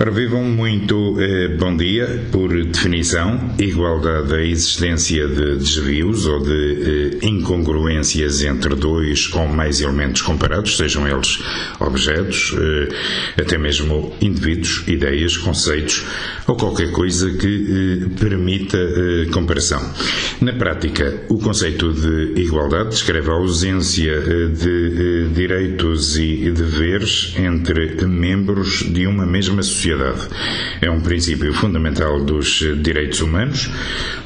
Ora, vivam muito eh, bom dia. Por definição, igualdade da existência de desvios ou de eh, incongruências entre dois ou mais elementos comparados, sejam eles objetos, eh, até mesmo indivíduos, ideias, conceitos ou qualquer coisa que eh, permita eh, comparação. Na prática, o conceito de igualdade descreve a ausência eh, de direitos e deveres entre membros de uma mesma sociedade sociedade. É um princípio fundamental dos direitos humanos,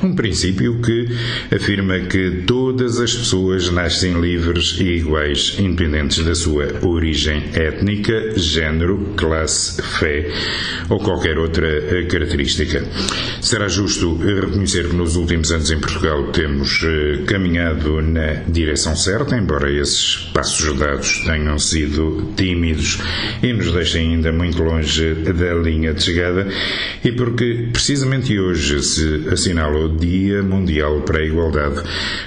um princípio que afirma que todas as pessoas nascem livres e iguais, independentes da sua origem étnica, género, classe, fé ou qualquer outra característica. Será justo reconhecer que nos últimos anos em Portugal temos eh, caminhado na direção certa, embora esses passos dados tenham sido tímidos e nos deixem ainda muito longe da linha de chegada e porque precisamente hoje se assinala o Dia Mundial para a Igualdade.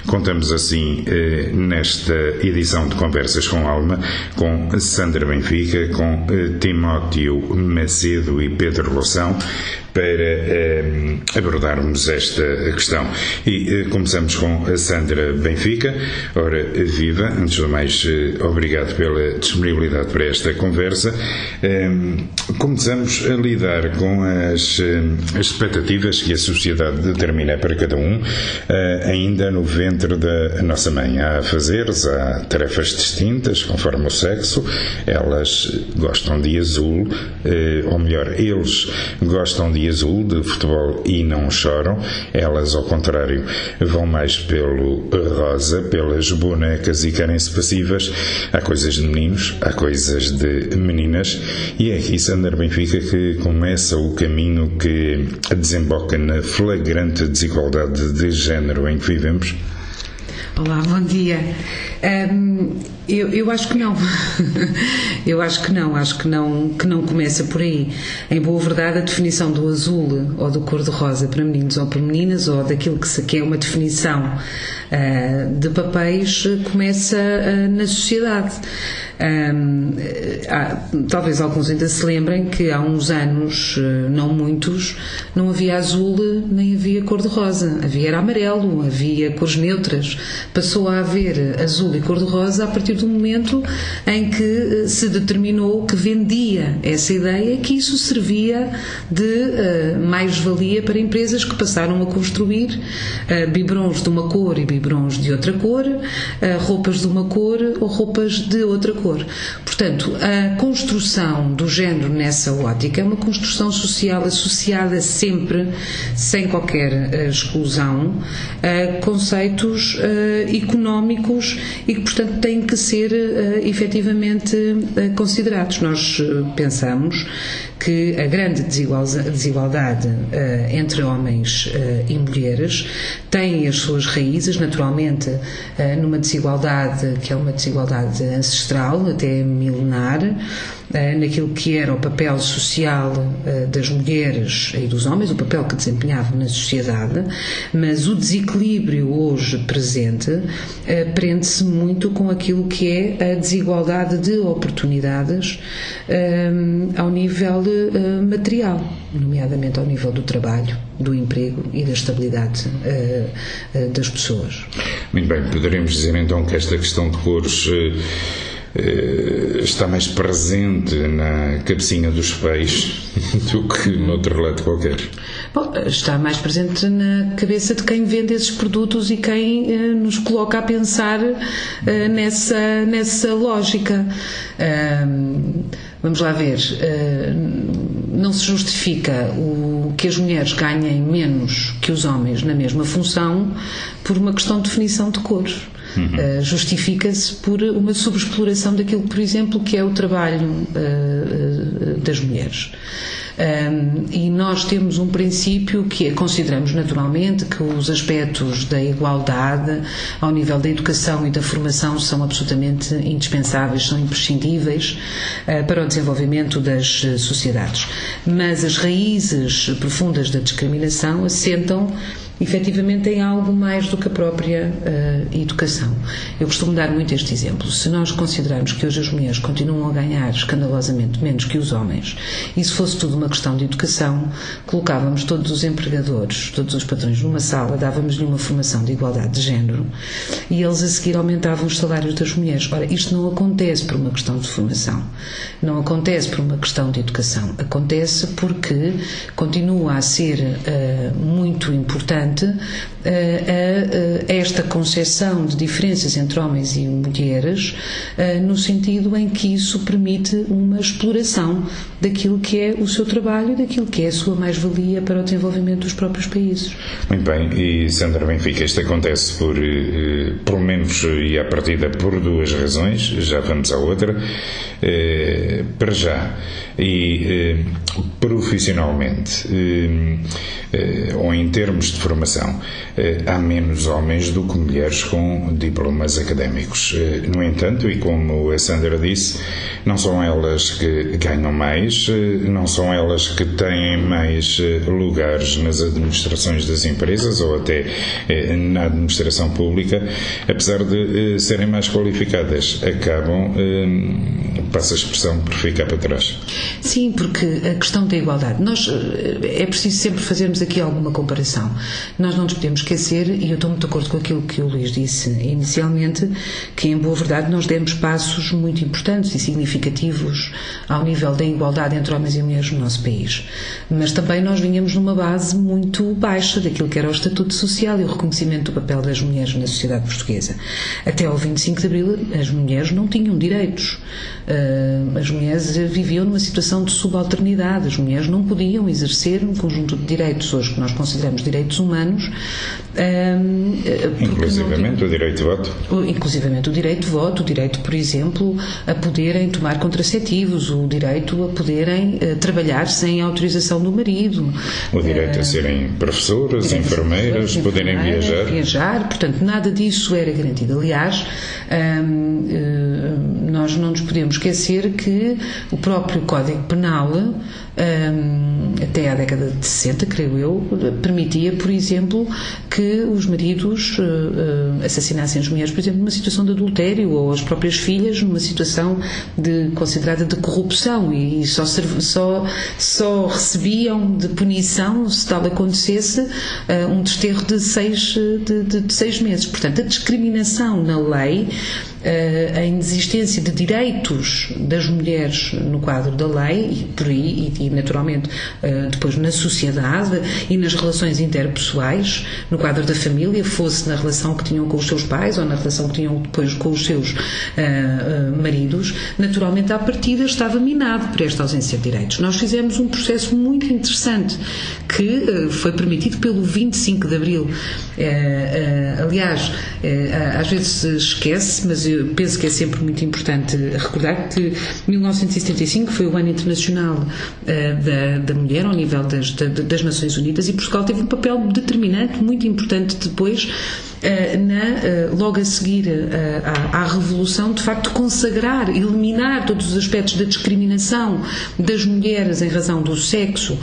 Contamos assim eh, nesta edição de Conversas com Alma com Sandra Benfica, com eh, Timóteo Macedo e Pedro Loção para eh, abordarmos esta questão. E eh, começamos com a Sandra Benfica. Ora, viva, antes de mais, eh, obrigado pela disponibilidade para esta conversa. começamos a lidar com as, as, expectativas que a sociedade determina para cada um, ainda no ventre da nossa mãe. Há fazeres, há tarefas distintas conforme o sexo. Elas gostam de azul, ou melhor, eles gostam de de azul de futebol e não choram. Elas, ao contrário, vão mais pelo rosa, pelas bonecas e querem-se passivas. Há coisas de meninos, há coisas de meninas. E é aqui, Sander Benfica, que começa o caminho que desemboca na flagrante desigualdade de género em que vivemos. Olá, bom dia. Um, eu, eu acho que não. eu acho que não. Acho que não, que não começa por aí. Em boa verdade, a definição do azul ou do cor-de-rosa para meninos ou para meninas, ou daquilo que, se, que é uma definição uh, de papéis, começa uh, na sociedade. Há, talvez alguns ainda se lembrem que há uns anos, eh, não muitos, não havia azul nem havia cor-de-rosa. Havia era amarelo, havia cores neutras. Passou a haver azul e cor-de-rosa a partir do momento em que eh, se determinou que vendia essa ideia que isso servia de uh, mais-valia para empresas que passaram a construir uh, biberons de uma cor e biberons de outra cor, uh, roupas de uma cor ou roupas de outra cor Portanto, a construção do género nessa ótica é uma construção social associada sempre, sem qualquer uh, exclusão, a conceitos uh, económicos e que, portanto, têm que ser uh, efetivamente considerados. Nós pensamos que a grande desigualdade entre homens e mulheres tem as suas raízes, naturalmente, numa desigualdade que é uma desigualdade ancestral, até milenar eh, naquilo que era o papel social eh, das mulheres e dos homens, o papel que desempenhavam na sociedade, mas o desequilíbrio hoje presente eh, prende-se muito com aquilo que é a desigualdade de oportunidades ao nível material, nomeadamente ao nível do trabalho, do emprego e da estabilidade das pessoas. Muito bem, poderemos dizer então que esta questão de cores está mais presente na cabecinha dos peixes do que noutro relato qualquer. Bom, está mais presente na cabeça de quem vende esses produtos e quem eh, nos coloca a pensar eh, nessa, nessa lógica. vamos lá ver. não se justifica o que as mulheres ganhem menos que os homens na mesma função por uma questão de definição de cores. Uhum. Uh, Justifica-se por uma subexploração daquilo, por exemplo, que é o trabalho uh, das mulheres. Um, e nós temos um princípio que é, consideramos naturalmente que os aspectos da igualdade ao nível da educação e da formação são absolutamente indispensáveis, são imprescindíveis uh, para o desenvolvimento das sociedades. Mas as raízes profundas da discriminação assentam efetivamente em algo mais do que a própria uh, educação. Eu costumo dar muito este exemplo. Se nós considerarmos que hoje as mulheres continuam a ganhar escandalosamente menos que os homens, e se fosse tudo uma questão de educação, colocávamos todos os empregadores, todos os patrões numa sala, dávamos-lhe uma formação de igualdade de género e eles a seguir aumentavam os salários das mulheres. Ora, isto não acontece por uma questão de formação, não acontece por uma questão de educação, acontece porque continua a ser uh, muito importante a, a, esta concepção de diferenças entre homens e mulheres, no sentido em que isso permite uma exploração daquilo que é o seu trabalho e daquilo que é a sua mais-valia para o desenvolvimento dos próprios países. Muito bem, e Sandra Benfica, isto acontece por, eh, pelo menos, e à partida, por duas razões, já vamos à outra. Eh, para já, e eh, profissionalmente, ou em termos de formação, há menos homens do que mulheres com diplomas académicos. No entanto, e como a Sandra disse, não são elas que ganham mais, não são elas que têm mais lugares nas administrações das empresas ou até na administração pública, apesar de serem mais qualificadas, acabam passa a expressão por ficar para trás. Sim, porque a questão da igualdade, nós é preciso sempre fazermos aqui alguma comparação. Nós não nos podemos esquecer, e eu estou muito de acordo com aquilo que o Luís disse inicialmente, que em boa verdade nós demos passos muito importantes e significativos ao nível da igualdade entre homens e mulheres no nosso país. Mas também nós vinhamos numa base muito baixa daquilo que era o estatuto social e o reconhecimento do papel das mulheres na sociedade portuguesa. Até ao 25 de Abril as mulheres não tinham direitos. Uh, as mulheres viviam numa situação de subalternidade, as mulheres não podiam exercer um conjunto de direitos hoje que nós consideramos direitos humanos. Uh, inclusivamente o direito de voto? Inclusivamente o direito de voto, o direito, por exemplo, a poderem tomar contraceptivos, o direito a poderem uh, trabalhar sem autorização do marido. O direito a serem professoras, enfermeiras, poderem viajar. Viajar, portanto, nada disso era garantido. Aliás, nós não nos podemos esquecer que o próprio Código Penal, um, até à década de 60, creio eu, permitia, por exemplo, que os maridos uh, assassinassem as mulheres, por exemplo, numa situação de adultério, ou as próprias filhas numa situação de, considerada de corrupção, e só, só, só recebiam de punição, se tal acontecesse, uh, um desterro de seis, de, de, de seis meses. Portanto, a discriminação na lei a inexistência de direitos das mulheres no quadro da lei, e por aí, e, naturalmente uh, depois na sociedade e nas relações interpessoais, no quadro da família, fosse na relação que tinham com os seus pais ou na relação que tinham depois com os seus uh, maridos, naturalmente à partida estava minado por esta ausência de direitos. Nós fizemos um processo muito interessante que foi permitido pelo 25 de Abril. aliás, às vezes se esquece, mas eu penso que é sempre muito importante recordar que 1975 foi o ano internacional da, da mulher ao nível das, da, das Nações Unidas e Portugal teve um papel determinante, muito importante depois na, eh, logo a seguir eh, à, à, Revolução, de facto consagrar, eliminar todos os aspectos da discriminação das mulheres em razão do sexo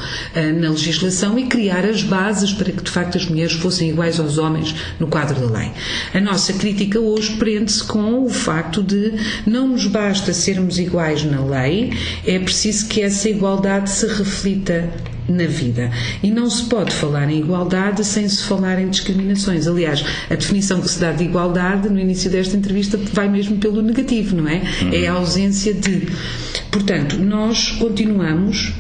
na legislação e criar as bases para que de facto as mulheres fossem iguais aos homens no quadro da lei. A nossa crítica hoje prende-se com o facto de não nos basta sermos iguais na lei, é preciso que essa igualdade se reflita na vida. E não se pode falar em igualdade sem se falar em discriminações. Aliás, a definição que se dá de igualdade no início desta entrevista vai mesmo pelo negativo, não é? Uhum. É a ausência de. Portanto, nós continuamos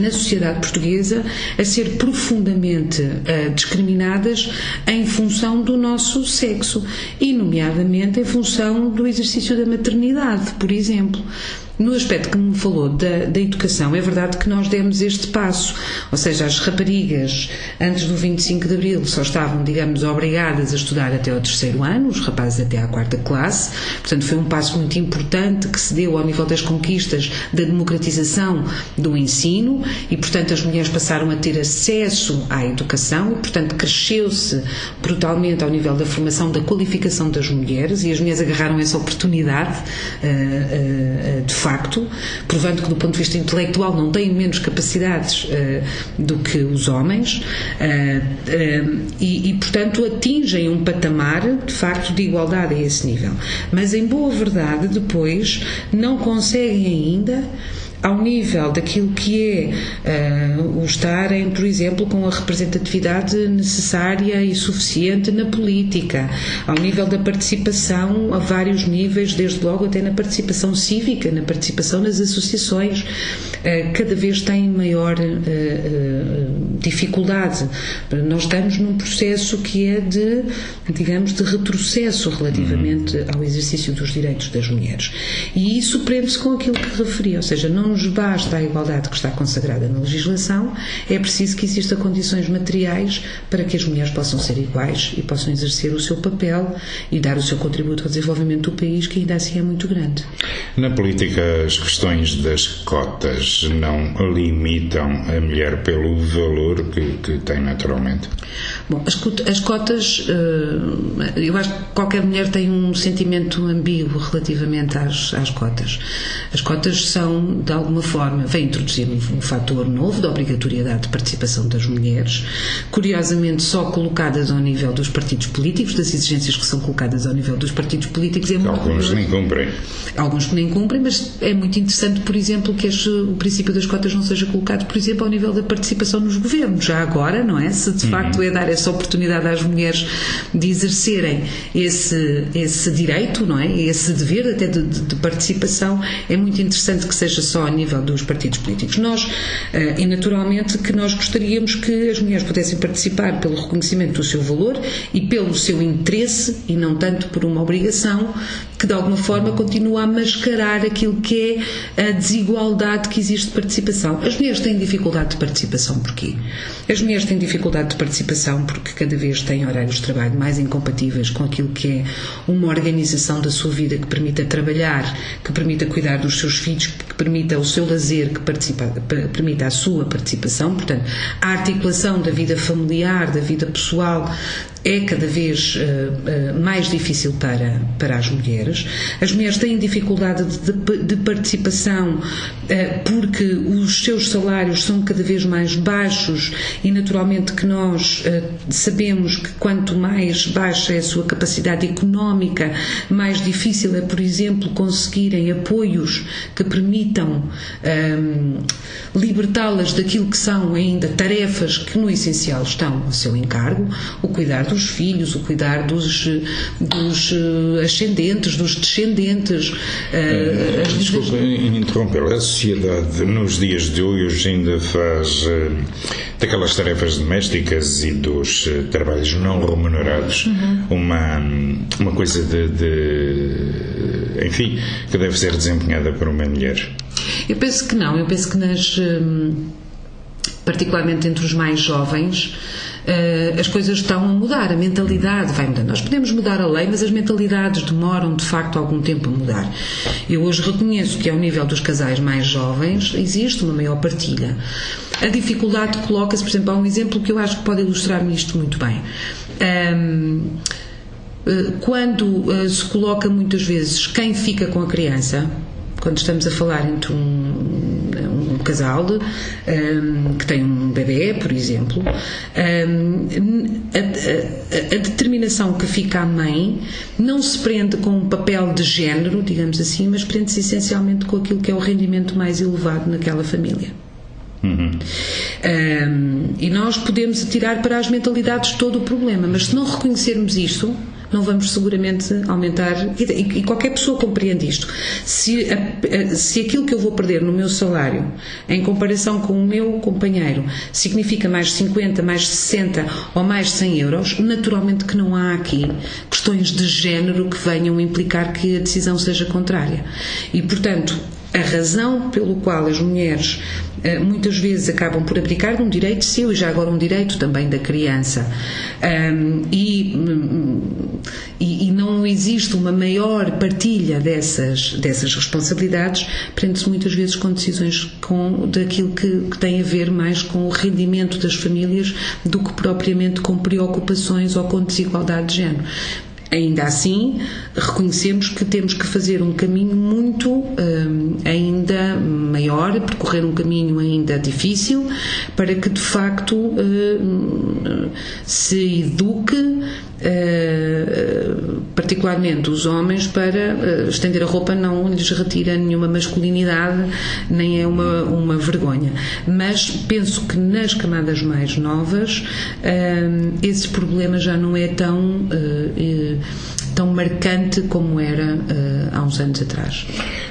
na sociedade portuguesa a ser profundamente uh, discriminadas em função do nosso sexo e, nomeadamente, em função do exercício da maternidade, por exemplo. No aspecto que me falou da, da, educação, é verdade que nós demos este passo, ou seja, as raparigas antes do 25 de Abril só estavam, digamos, obrigadas a estudar até ao terceiro ano, os rapazes até à quarta classe, portanto foi um passo muito importante que se deu ao nível das conquistas da democratização do ensino e, portanto, as mulheres passaram a ter acesso à educação e, portanto, cresceu-se brutalmente ao nível da formação, da qualificação das mulheres e as mulheres agarraram essa oportunidade uh, uh, de facto, provando que do ponto de vista intelectual não têm menos capacidades uh, do que os homens uh, e, e, portanto, atingem um patamar de facto de igualdade a esse nível. Mas, em boa verdade, depois não conseguem ainda ao nível daquilo que é uh, o estarem, por exemplo, com a representatividade necessária e suficiente na política, ao nível da participação a vários níveis, desde logo até na participação cívica, na participação nas associações, uh, cada vez têm maior uh, dificuldade. Nós estamos num processo que é de, digamos, de retrocesso relativamente ao exercício dos direitos das mulheres. E isso prende-se com aquilo que referi, ou seja, não nos basta a igualdade que está consagrada na legislação, é preciso que existam condições materiais para que as mulheres possam ser iguais e possam exercer o seu papel e dar o seu contributo ao desenvolvimento do país, que ainda assim é muito grande. Na política, as questões das cotas não limitam a mulher pelo valor que, que tem naturalmente? Bom, as, as cotas, eh, eu acho que qualquer mulher tem um sentimento ambíguo relativamente às, às cotas. As cotas são, de alguma forma, vem introduzir um, um fator novo da obrigatoriedade de participação das mulheres, curiosamente só colocadas ao nível dos partidos políticos, das exigências que são colocadas ao nível dos partidos políticos. É Alguns nem cumprem. Alguns que nem cumprem, mas é muito interessante, por exemplo, que este, o princípio das cotas não seja colocado, por exemplo, ao nível da participação nos governos. Já agora, não é? Se de uhum. facto é dar essa oportunidade às mulheres de exercerem esse, esse direito, não é? Esse dever até de, de, de participação, é muito interessante que seja só a nível dos partidos políticos. Nós, eh, e naturalmente, que nós gostaríamos que as mulheres pudessem participar pelo reconhecimento do seu valor e pelo seu interesse e não tanto por uma obrigação que de alguma forma continua a mascarar aquilo que é a desigualdade que existe de participação. As mulheres têm dificuldade de participação porquê? As mulheres têm dificuldade de participação porque cada vez têm horários de trabalho mais incompatíveis com aquilo que é uma organização da sua vida que permita trabalhar, que permita cuidar dos seus filhos, que permita o seu lazer, que permita a sua participação. Portanto, a articulação da vida familiar, da vida pessoal, é cada vez uh, uh, mais difícil para, para as mulheres. As mulheres têm dificuldade de, de, participação uh, porque os seus salários são cada vez mais baixos e, naturalmente, que nós sabemos que quanto mais baixa é a sua capacidade económica, mais difícil é, por exemplo, conseguirem apoios que permitam um, libertá-las daquilo que são ainda tarefas que, no essencial, estão ao seu encargo, o cuidar do dos filhos, o cuidar dos, dos eh, ascendentes, dos descendentes. Uh, Desculpa interromper, a sociedade nos dias de hoje ainda faz uh, daquelas tarefas domésticas e dos trabalhos não remunerados uhum. uma, uma coisa de, de, enfim, que deve ser desempenhada por uma mulher. Eu penso que não, eu penso que nas. Um, particularmente entre os mais jovens, as coisas estão a mudar, a mentalidade vai mudando. Nós podemos mudar a lei, mas as mentalidades demoram de facto algum tempo a mudar. Eu hoje reconheço que ao nível dos casais mais jovens existe uma maior partilha. A dificuldade coloca-se, por exemplo, há um exemplo que eu acho que pode ilustrar-me isto muito bem. Um, eh, quando uh, se coloca muitas vezes quem fica com a criança, quando estamos a falar entre um casal um, que tem um bebê, por exemplo, um, a, a, a, determinação que fica a mãe não se prende com um papel de género, digamos assim, mas prende-se essencialmente com aquilo que é o rendimento mais elevado naquela família. Uhum. Um, e nós podemos atirar para as mentalidades todo o problema, mas se não reconhecermos isto, não vamos seguramente aumentar. E, qualquer pessoa compreende isto. Se, se aquilo que eu vou perder no meu salário, em comparação com o meu companheiro, significa mais 50, mais 60 ou mais 100 euros, naturalmente que não há aqui questões de género que venham implicar que a decisão seja contrária. E, portanto, a razão pelo qual as mulheres eh, muitas vezes acabam por abdicar de um direito seu e já agora um direito também da criança. E, e, e, não existe uma maior partilha dessas, dessas responsabilidades, prende-se muitas vezes com decisões com, daquilo que, que tem a ver mais com o rendimento das famílias do que propriamente com preocupações ou com desigualdade de género. Ainda assim, reconhecemos que temos que fazer um caminho muito um, ainda maior, percorrer um caminho ainda difícil, para que de facto uh, se eduque uh, particularmente os homens para uh, estender a roupa não lhes retira nenhuma masculinidade nem é uma, uma vergonha. Mas penso que nas camadas mais novas esse problema já não é tão tão marcante como era uh, há uns anos atrás.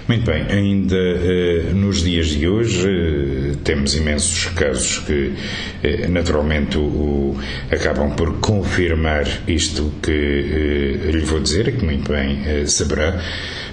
Muito bem, ainda uh, nos dias de hoje uh, temos imensos casos que naturalmente o, acabam por confirmar isto que lhe vou dizer, que muito bem saberá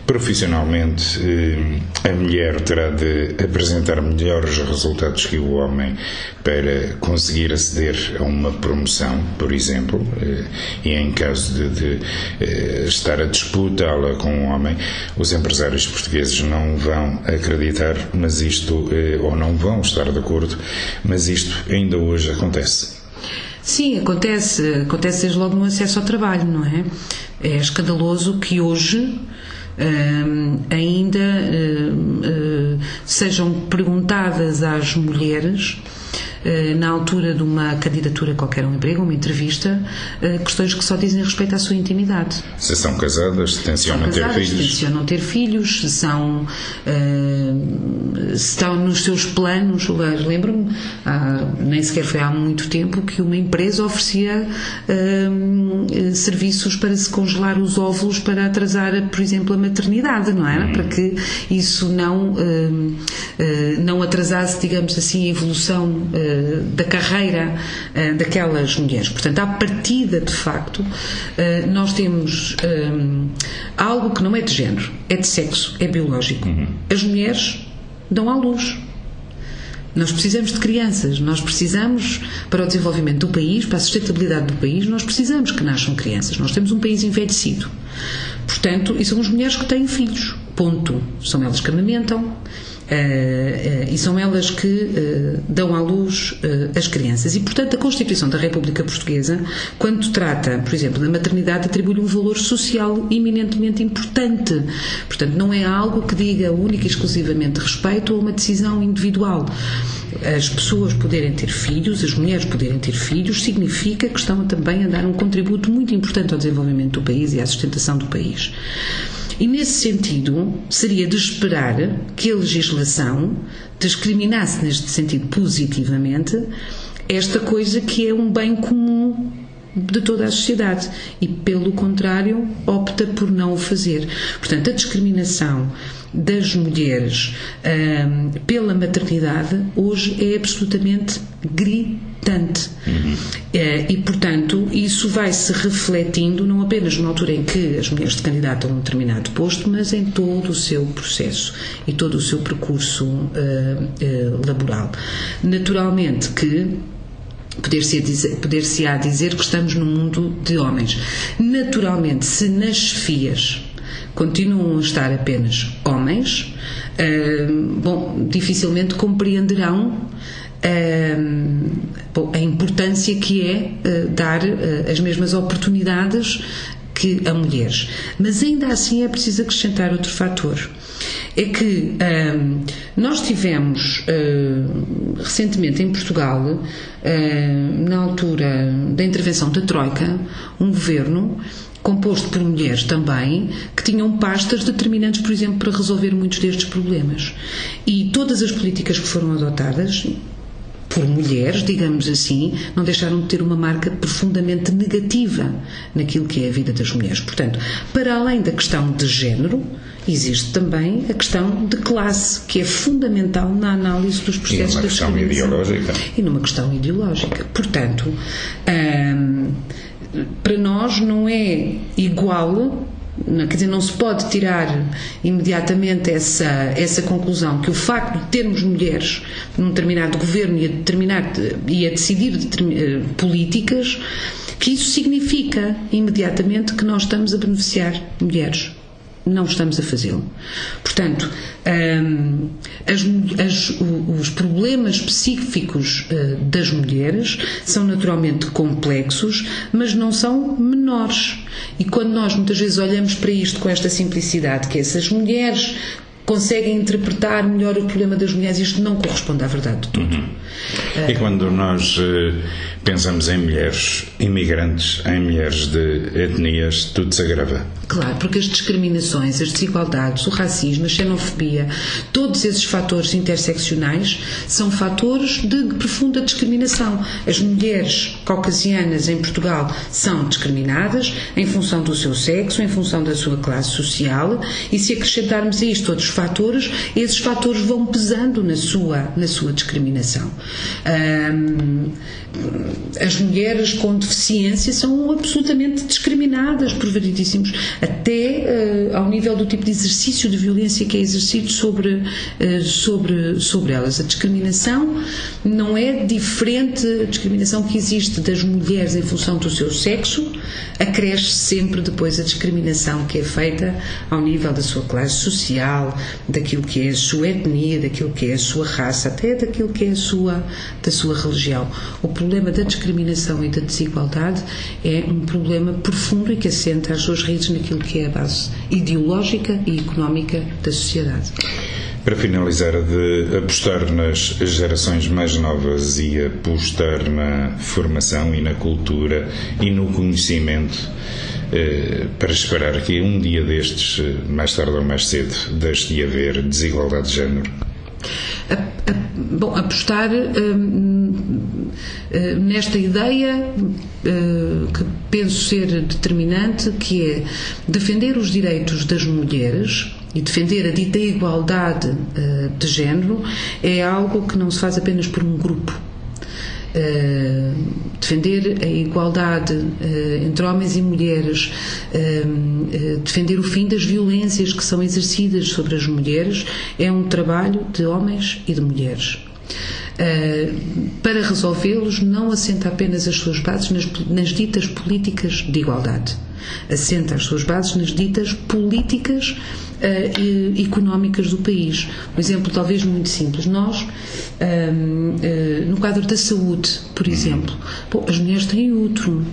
Profissionalmente, eh, a mulher terá de apresentar melhores resultados que o homem para conseguir aceder a uma promoção, por exemplo, eh, e em caso de, de eh, estar a disputá-la com um homem, os empresários portugueses não vão acreditar, mas isto, ou não vão estar de acordo, mas isto ainda hoje acontece. Sim, acontece, acontece desde logo no acesso ao trabalho, não é? É escandaloso que hoje ainda uh, sejam perguntadas às mulheres na altura de uma candidatura qualquer a um emprego, uma entrevista, eh, questões que só dizem respeito à sua intimidade. Se são casadas, se tencionam ter filhos. Se tencionam ter filhos, se são uh, se estão nos seus planos. Lembro-me, nem sequer foi há muito tempo, que uma empresa oferecia serviços para se congelar os óvulos para atrasar, por exemplo, a maternidade, não é? Hum. Para que isso não, não atrasasse, digamos assim, a evolução da carreira uh, daquelas mulheres. Portanto, à partida, de facto, uh, nós temos algo que não é de género, é de sexo, é biológico. Uhum. As mulheres dão à luz. Nós precisamos de crianças, nós precisamos, para o desenvolvimento do país, para a sustentabilidade do país, nós precisamos que nasçam crianças. Nós temos um país envelhecido. Portanto, e são as mulheres que têm filhos. Ponto. São elas que amamentam, e são elas que uh, dão à luz as crianças. E, portanto, a Constituição da República Portuguesa, quando trata, por exemplo, da maternidade, atribui-lhe um valor social eminentemente importante. Portanto, não é algo que diga única e exclusivamente respeito a uma decisão individual. As pessoas poderem ter filhos, as mulheres poderem ter filhos, significa que estão também a dar um contributo muito importante ao desenvolvimento do país e à sustentação do país. E nesse sentido, seria de esperar que a legislação discriminasse neste sentido positivamente esta coisa que é um bem comum de toda a sociedade e, pelo contrário, opta por não o fazer. Portanto, a discriminação das mulheres hum, pela maternidade hoje é absolutamente gritante. Uhum. e, portanto, isso vai se refletindo não apenas numa altura em que as mulheres se candidatam a um determinado posto, mas em todo o seu processo e todo o seu percurso uh, uh, laboral. Naturalmente que Poder-se dizer, poder dizer que estamos num mundo de homens. Naturalmente, se nas chefias continuam a estar apenas homens, bom, dificilmente compreenderão a importância que é uh, dar as mesmas oportunidades que a mulheres. Mas ainda assim é preciso acrescentar outro fator é que nós tivemos uh, recentemente em Portugal, na altura da intervenção da Troika, um governo composto por mulheres também, que tinham pastas determinantes, por exemplo, para resolver muitos destes problemas. E todas as políticas que foram adotadas, por mulheres, digamos assim, não deixaram de ter uma marca profundamente negativa naquilo que é a vida das mulheres. Portanto, para além da questão de género, existe também a questão de classe, que é fundamental na análise dos processos da questão ideológica. E numa questão ideológica. Portanto, hum, para nós não é igual quer dizer, não se pode tirar imediatamente essa, essa conclusão que o facto de termos mulheres num determinado governo e a, determinar, e a decidir eh, políticas, que isso significa imediatamente que nós estamos a beneficiar mulheres não estamos a fazê-lo. Portanto, um, as, as, os problemas específicos uh, das mulheres são naturalmente complexos, mas não são menores. E quando nós muitas vezes olhamos para isto com esta simplicidade, que essas mulheres conseguem interpretar melhor o problema das mulheres, isto não corresponde à verdade de tudo. Uhum. E quando nós uh, pensamos em mulheres imigrantes, em mulheres de etnias, tudo se agrava. Claro, porque as discriminações, as desigualdades, o racismo, a xenofobia, todos esses fatores interseccionais são fatores de profunda discriminação. As mulheres caucasianas em Portugal são discriminadas em função do seu sexo, em função da sua classe social, e se acrescentarmos a isto outros fatores, esses fatores vão pesando na sua, na sua discriminação. Um, as mulheres com deficiência são absolutamente discriminadas por variedíssimos, até uh, ao nível do tipo de exercício de violência que é exercido sobre, uh, sobre, sobre elas. A discriminação não é diferente, a discriminação que existe das mulheres em função do seu sexo, acresce sempre depois a discriminação que é feita ao nível da sua classe social, daquilo que é a sua etnia, daquilo que é a sua raça, até daquilo que é a sua, da sua religião. O problema da discriminação e da desigualdade é um problema profundo e que assenta as suas raízes naquilo que é a base ideológica e económica da sociedade. Para finalizar, de apostar nas gerações mais novas e apostar na formação e na cultura e no conhecimento, para esperar que um dia destes, eh, mais tarde ou mais cedo, deixe de haver desigualdade de género? A, a, bom, apostar hum, hum, nesta ideia hum, que penso ser determinante, que é defender os direitos das mulheres e defender a dita igualdade uh, de género é algo que não se faz apenas por um grupo. Uh, defender a igualdade uh, entre homens e mulheres, defender o fim das violências que são exercidas sobre as mulheres, é um trabalho de homens e de mulheres. Para resolvê-los, não assenta apenas as suas bases nas, nas ditas políticas de igualdade assenta as suas bases nas ditas políticas uh, económicas do país. Um exemplo talvez muito simples. Nós, uh, no quadro da saúde, por exemplo, bom, as mulheres têm útero.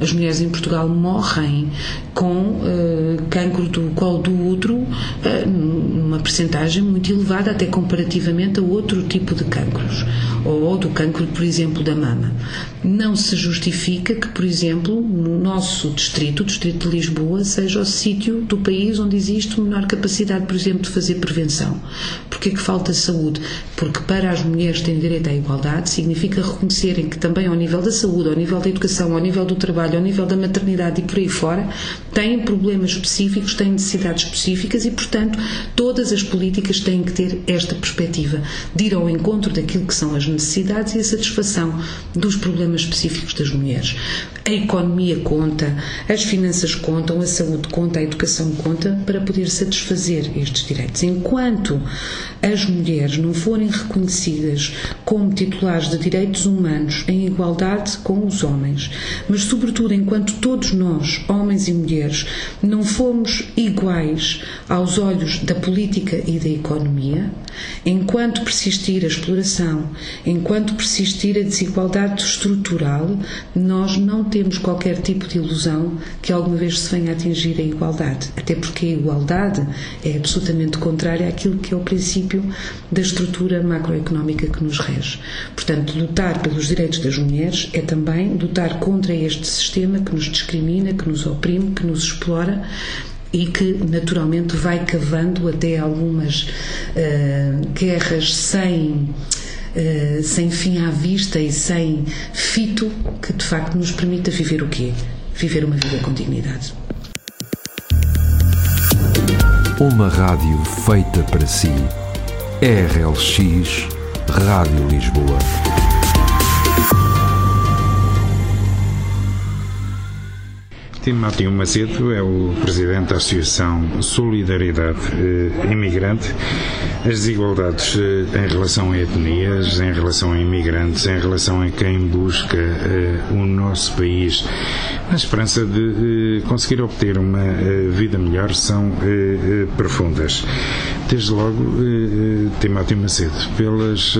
As mulheres em Portugal morrem com uh, cancro do colo do útero, uh, numa percentagem muito elevada, até comparativamente a outro tipo de cancros, ou do cancro, por exemplo, da mama. Não se justifica que, por exemplo, no nosso distrito, o distrito de Lisboa, seja o sítio do país onde existe menor capacidade, por exemplo, de fazer prevenção. Porquê que falta saúde? Porque para as mulheres terem direito à igualdade significa reconhecerem que também ao nível da saúde, ao nível da educação, ao nível do trabalho, ao nível da maternidade e por aí fora, têm problemas específicos, têm necessidades específicas e, portanto, todas as políticas têm que ter esta perspectiva de ir ao encontro daquilo que são as necessidades e a satisfação dos problemas específicos das mulheres. A economia conta, as finanças contam, a saúde conta, a educação conta para poder satisfazer estes direitos. Enquanto as mulheres não forem reconhecidas como titulares de direitos humanos em igualdade com os homens, mas, sobretudo, enquanto todos nós, homens e mulheres, não formos iguais aos olhos da política e da economia, enquanto persistir a exploração, enquanto persistir a desigualdade estrutural, nós não temos qualquer tipo de ilusão que alguma vez se venha a atingir a igualdade. Até porque a igualdade é absolutamente contrária àquilo que é o princípio da estrutura macroeconómica que nos rege. Portanto, lutar pelos direitos das mulheres é também lutar contra este sistema que nos discrimina, que nos oprime, que nos explora e que naturalmente vai cavando até algumas uh, guerras sem uh, sem fim à vista e sem fito que de facto nos permita viver o quê? Viver uma vida com dignidade. Uma rádio feita para si. RLX Rádio Lisboa. Timóteo Macedo é o presidente da Associação Solidariedade eh, Imigrante. As desigualdades eh, em relação a etnias, em relação a imigrantes, em relação a quem busca eh, o nosso país na esperança de conseguir obter uma vida melhor são profundas. Desde logo, Timóteo Macedo, pelas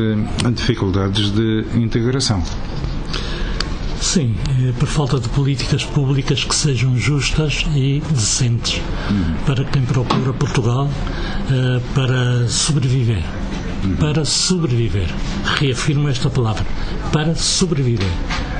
dificuldades de integração. Sim, é por falta de políticas públicas que sejam justas e decentes uhum. para quem procura Portugal uh, para sobreviver. Para sobreviver. Reafirmo esta palavra. Para sobreviver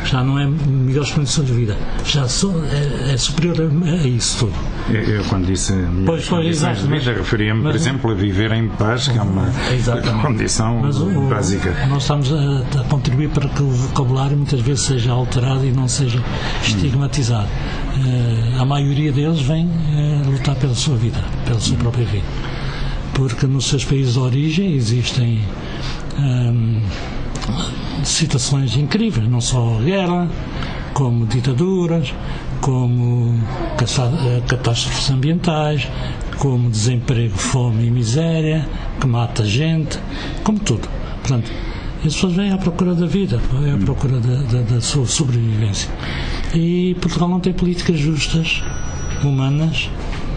já não é melhores condições de vida, já é, é superior a, a, isso tudo. Eu, eu quando disse melhores pois, pois, condições de vida, referia-me, por exemplo, a viver em paz, que é uma exatamente. condição mas o, básica. Nós estamos a, a, contribuir para que o vocabulário muitas vezes seja alterado e não seja estigmatizado. Hum. Uh, a maioria deles vem uh, lutar pela sua vida, pela sua hum. própria vida. Porque nos seus países de origem existem. Um, situações incríveis, não só guerra, como ditaduras, como eh, catástrofes ambientais, como desemprego, fome e miséria, que mata gente, como tudo. Portanto, as pessoas vêm à procura da vida, vêm à procura da, da, da sua sobrevivência. E Portugal não tem políticas justas, humanas,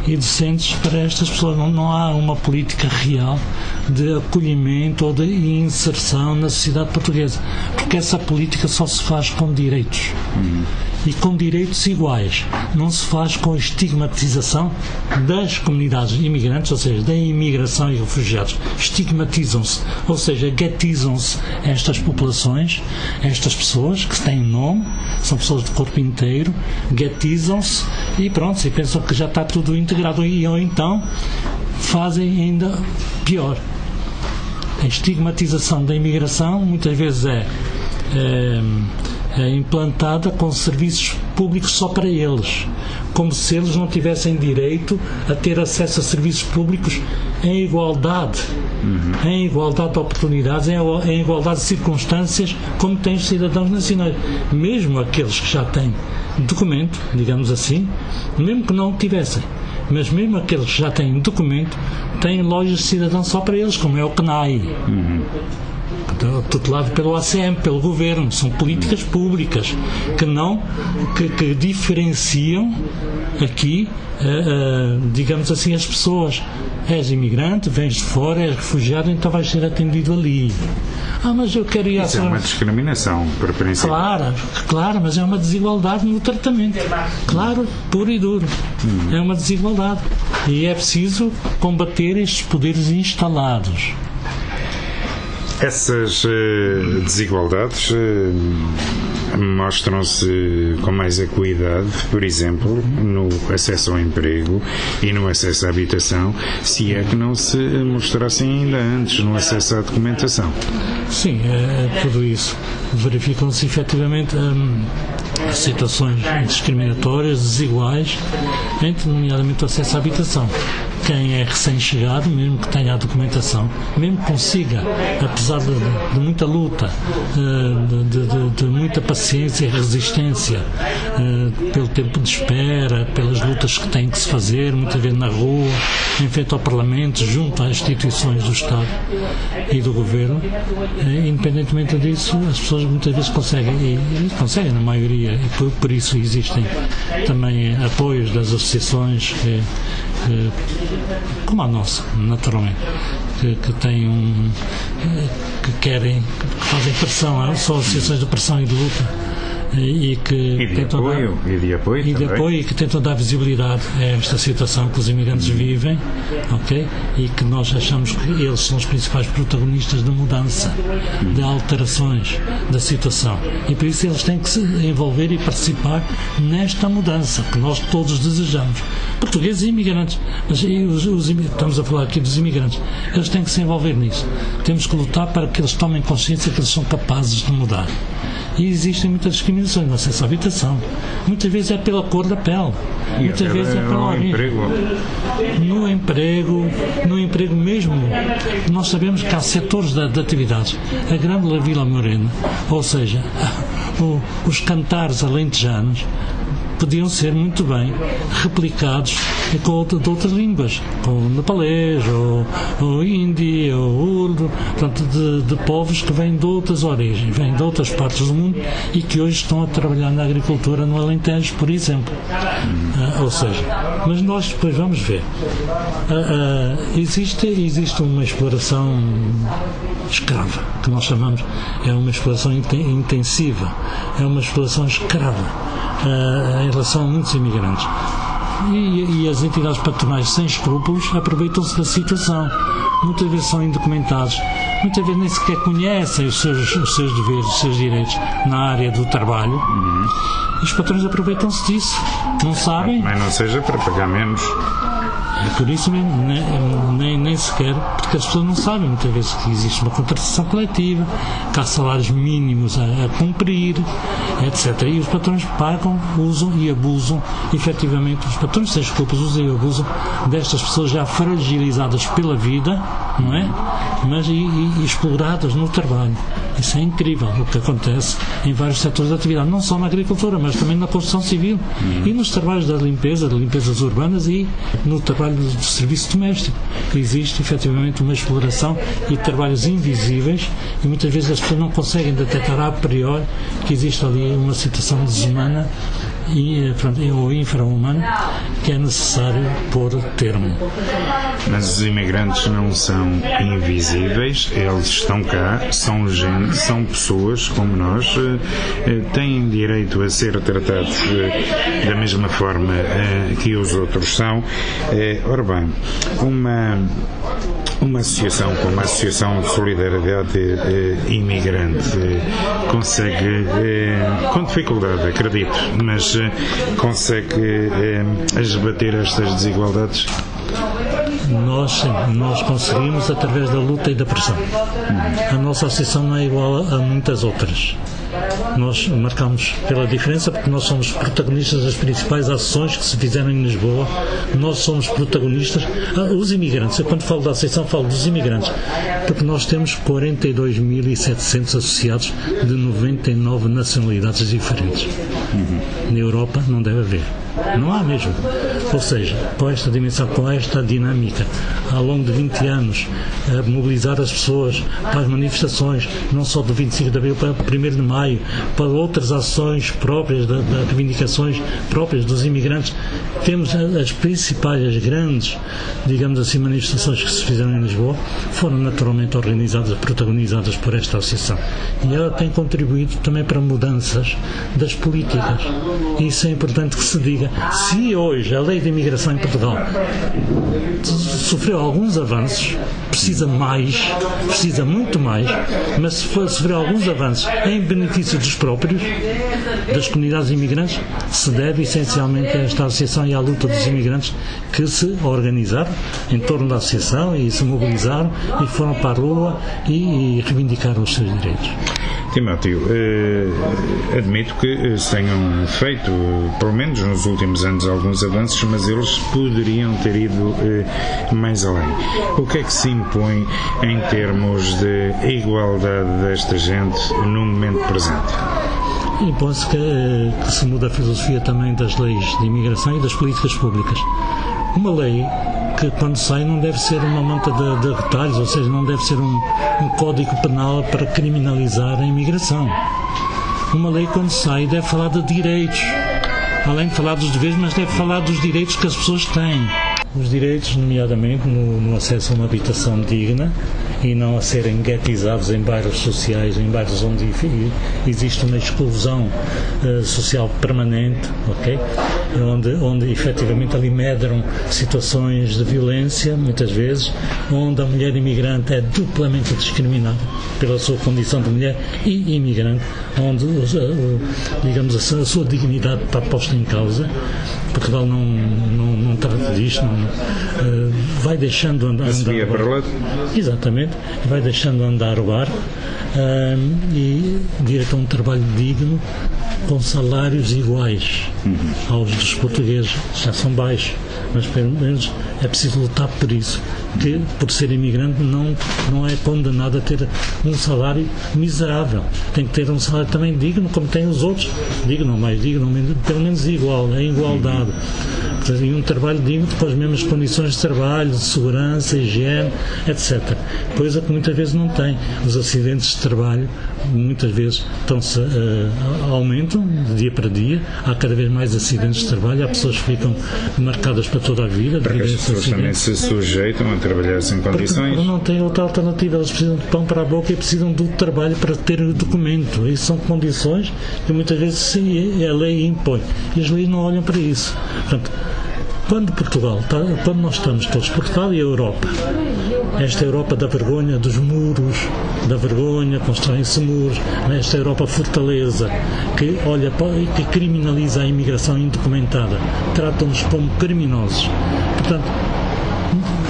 e decentes para estas pessoas. Não, não há uma política real de acolhimento ou de inserção na sociedade portuguesa, porque essa política só se faz com direitos. Uhum e com direitos iguais. Não se faz com a estigmatização das comunidades imigrantes, ou seja, da imigração e refugiados. Estigmatizam-se, ou seja, guetizam-se estas populações, estas pessoas que têm nome, são pessoas de corpo inteiro, guetizam-se e pronto, e pensam que já está tudo integrado. E ou então fazem ainda pior. A estigmatização da imigração muitas vezes é é implantada com serviços públicos só para eles, como se eles não tivessem direito a ter acesso a serviços públicos em igualdade, uhum. em igualdade de oportunidades, em, em igualdade de circunstâncias, como têm os cidadãos nacionais. Mesmo aqueles que já têm documento, digamos assim, mesmo que não tivessem, mas mesmo aqueles que já têm documento, têm lojas de cidadão só para eles, como é o CNAI. Uhum tutelado pelo ACM, pelo governo. São políticas públicas que não que, que diferenciam aqui, uh, uh, digamos assim, as pessoas. És imigrante, vens de fora, és refugiado, então vais ser atendido ali. Ah, mas eu quero ir Isso é uma discriminação, por princípio. Claro, claro, mas é uma desigualdade no tratamento. Claro, puro e duro. Hum. É uma desigualdade. E é preciso combater estes poderes instalados. Essas uh, desigualdades uh, mostram-se com mais acuidade, por exemplo, no acesso ao emprego e no acesso à habitação, se é que não se mostrassem ainda antes no acesso à documentação. Sim, é, é tudo isso. Verificam-se efetivamente hum, situações discriminatórias, desiguais, entre, nomeadamente, o acesso à habitação quem é recém-chegado, mesmo que tenha a documentação, mesmo que consiga, apesar de, de muita luta, eh, de, de, de, muita paciência e resistência, eh, pelo tempo de espera, pelas lutas que tem que se fazer, muitas vezes na rua, em frente ao Parlamento, junto às instituições do Estado e do Governo, eh, independentemente disso, as pessoas muitas vezes conseguem, e, conseguem na maioria, e por, por isso existem também apoios das associações que, que como a nossa, naturalmente, que, que têm um. que querem, que fazem pressão, são associações de pressão e de luta e que e de tentam apoio, dar, e de apoio, e de apoio e que tentam dar visibilidade a esta situação que os imigrantes vivem, ok? E que nós achamos que eles são os principais protagonistas da mudança, de alterações da situação. E por isso eles têm que se envolver e participar nesta mudança que nós todos desejamos. Portugueses e imigrantes, mas e os, os, estamos a falar aqui dos imigrantes, eles têm que se envolver nisso. Temos que lutar para que eles tomem consciência que eles são capazes de mudar. E existem muitas discriminações no acesso à habitação. Muitas vezes é pela cor da pele. E muitas vezes é pela origem. Emprego. No emprego, no emprego mesmo, nós sabemos que há setores de, de atividades. A Grande Vila Morena, ou seja, o, os cantares alentejanos, podiam ser muito bem replicados com de outras línguas, com nepalês, ou, ou hindi, ou urdu, portanto, de, de povos que vêm de outras origens, vêm de outras partes do mundo e que hoje estão a trabalhar na agricultura no Alentejo, por exemplo. Uh, ou seja, mas nós depois vamos ver. Uh, uh, existe, existe uma exploração escrava, que nós chamamos, é uma exploração intensiva, é uma exploração escrava em relação a muitos imigrantes. E, e, as entidades patronais sem escrúpulos aproveitam-se da situação. Muitas vezes são indocumentados, muitas vezes nem sequer conhecem os seus, os seus deveres, os seus direitos na área do trabalho. Uhum. Os patrões aproveitam-se disso. Não sabem. Mas não seja para pagar menos. É por isso mesmo, nem, nem, nem, sequer, porque as pessoas não sabem muitas vezes que existe uma contratação coletiva, que há salários mínimos a, a cumprir, etc. E os patrões pagam, usam e abusam, efetivamente, os patrões sem escrúpulos usam e abusam destas pessoas já fragilizadas pela vida, não é? Mas e, e, exploradas no trabalho. Isso é incrível o que acontece em vários setores de atividade, não só na agricultura, mas também na construção civil e nos trabalhos da limpeza, de limpezas urbanas e no trabalho do serviço doméstico. Existe efetivamente uma exploração e trabalhos invisíveis e muitas vezes as pessoas não conseguem detectar a priori que existe ali uma situação desumana e, eh, ou infra-humano que é necessário pôr termo. Mas os imigrantes não são invisíveis, eles estão cá, são gente, são pessoas como nós, eh, eh, têm direito a ser tratados da mesma forma que os outros são. Ora bem, uma uma associação como a Associação de Solidariedade eh, Imigrante eh, consegue, eh, com dificuldade, acredito, mas eh, consegue eh, esbater estas desigualdades? Nós, nós conseguimos através da luta e da pressão. A nossa associação não é igual a muitas outras. Nós marcamos pela diferença porque nós somos protagonistas das principais ações que se fizeram em Lisboa. Nós somos protagonistas. Ah, os imigrantes, eu quando falo da associação falo dos imigrantes, porque nós temos 42.700 associados de 99 nacionalidades diferentes. Na Europa não deve haver. Não há mesmo. Ou seja, com esta dimensão, com esta dinâmica, ao longo de 20 anos, mobilizar as pessoas para as manifestações, não só do 25 de abril para 1 de maio, para outras ações próprias, das reivindicações próprias dos imigrantes, temos as principais, as grandes, digamos assim, manifestações que se fizeram em Lisboa, foram naturalmente organizadas, protagonizadas por esta associação. E ela tem contribuído também para mudanças das políticas. Isso é importante que se diga se hoje a lei de imigração em Portugal sofreu alguns avanços, precisa mais, precisa muito mais, mas sofrer alguns avanços em benefício dos próprios, das comunidades imigrantes, se deve essencialmente a esta associação e à luta dos imigrantes que se organizaram em torno da associação e se mobilizaram e foram para a rua e, e reivindicaram os seus direitos. Timóteo, eh, admito que eh, se tenham feito, pelo menos nos últimos anos, alguns avanços, mas eles poderiam ter ido eh, mais além. O que é que se impõe em termos de igualdade desta gente no momento presente? Impõe-se que, eh, que se muda a filosofia também das leis de imigração e das políticas públicas. Uma lei que quando sai não deve ser uma manta de, de retalhos, ou seja, não deve ser um, um código penal para criminalizar a imigração. Uma lei quando sai deve falar de direitos, além de falar dos deveres, mas deve falar dos direitos que as pessoas têm. Os direitos, nomeadamente no, no acesso a uma habitação digna, e não a serem guetizados em bairros sociais, em bairros onde existe uma exclusão uh, social permanente, ok? Onde, onde efetivamente ali medram situações de violência, muitas vezes, onde a mulher imigrante é duplamente discriminada pela sua condição de mulher e imigrante, onde, uh, digamos, a, a sua dignidade está posta em causa. Portugal não, não, não trata disto, não, uh, vai deixando andar. andar Exatamente vai deixando andar o barco e direito a um trabalho digno com salários iguais uhum. aos dos portugueses, já são baixos, mas pelo menos é preciso lutar por isso que, por ser imigrante, não, não é condenado a ter um salário miserável. Tem que ter um salário também digno, como têm os outros. Digno, mais digno, pelo menos igual, é igualdade. E um trabalho digno com as mesmas condições de trabalho, de segurança, higiene, etc. Coisa que muitas vezes não tem. Os acidentes de trabalho, muitas vezes, estão-se, uh, aumentam de dia para dia. Há cada vez mais acidentes de trabalho. Há pessoas que ficam marcadas para toda a vida. Porque as pessoas também se sujeitam a trabalhar sem condições. Porque não têm outra alternativa, eles precisam de pão para a boca e precisam do trabalho para ter o documento. Isso são condições que muitas vezes sim, a lei impõe. E as leis não olham para isso. Portanto, quando Portugal, está, quando nós estamos todos, Portugal e a Europa, esta Europa da vergonha, dos muros, da vergonha, constroem-se muros, esta Europa fortaleza, que olha que criminaliza a imigração indocumentada, tratam-nos como criminosos. Portanto,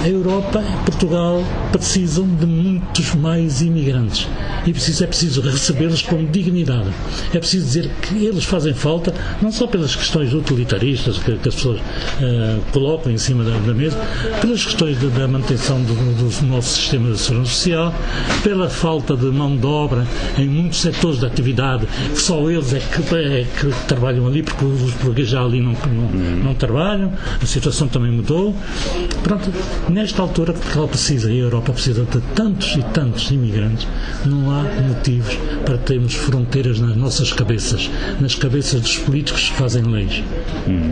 a Europa, Portugal, precisam de muitos mais imigrantes e preciso, é preciso recebê-los com dignidade. É preciso dizer que eles fazem falta, não só pelas questões utilitaristas que, que as pessoas uh, colocam em cima da, da, mesa, pelas questões de, da manutenção do, do, nosso sistema de segurança social, pela falta de mão de obra em muitos setores de atividade, que só eles é que, é que trabalham ali, porque os portugueses já ali não, não, não trabalham, a situação também mudou. Pronto, nesta altura, Portugal precisa e a Europa precisa de tantos e tantos imigrantes, não há motivos para termos fronteiras nas nossas cabeças, nas cabeças dos políticos que fazem leis.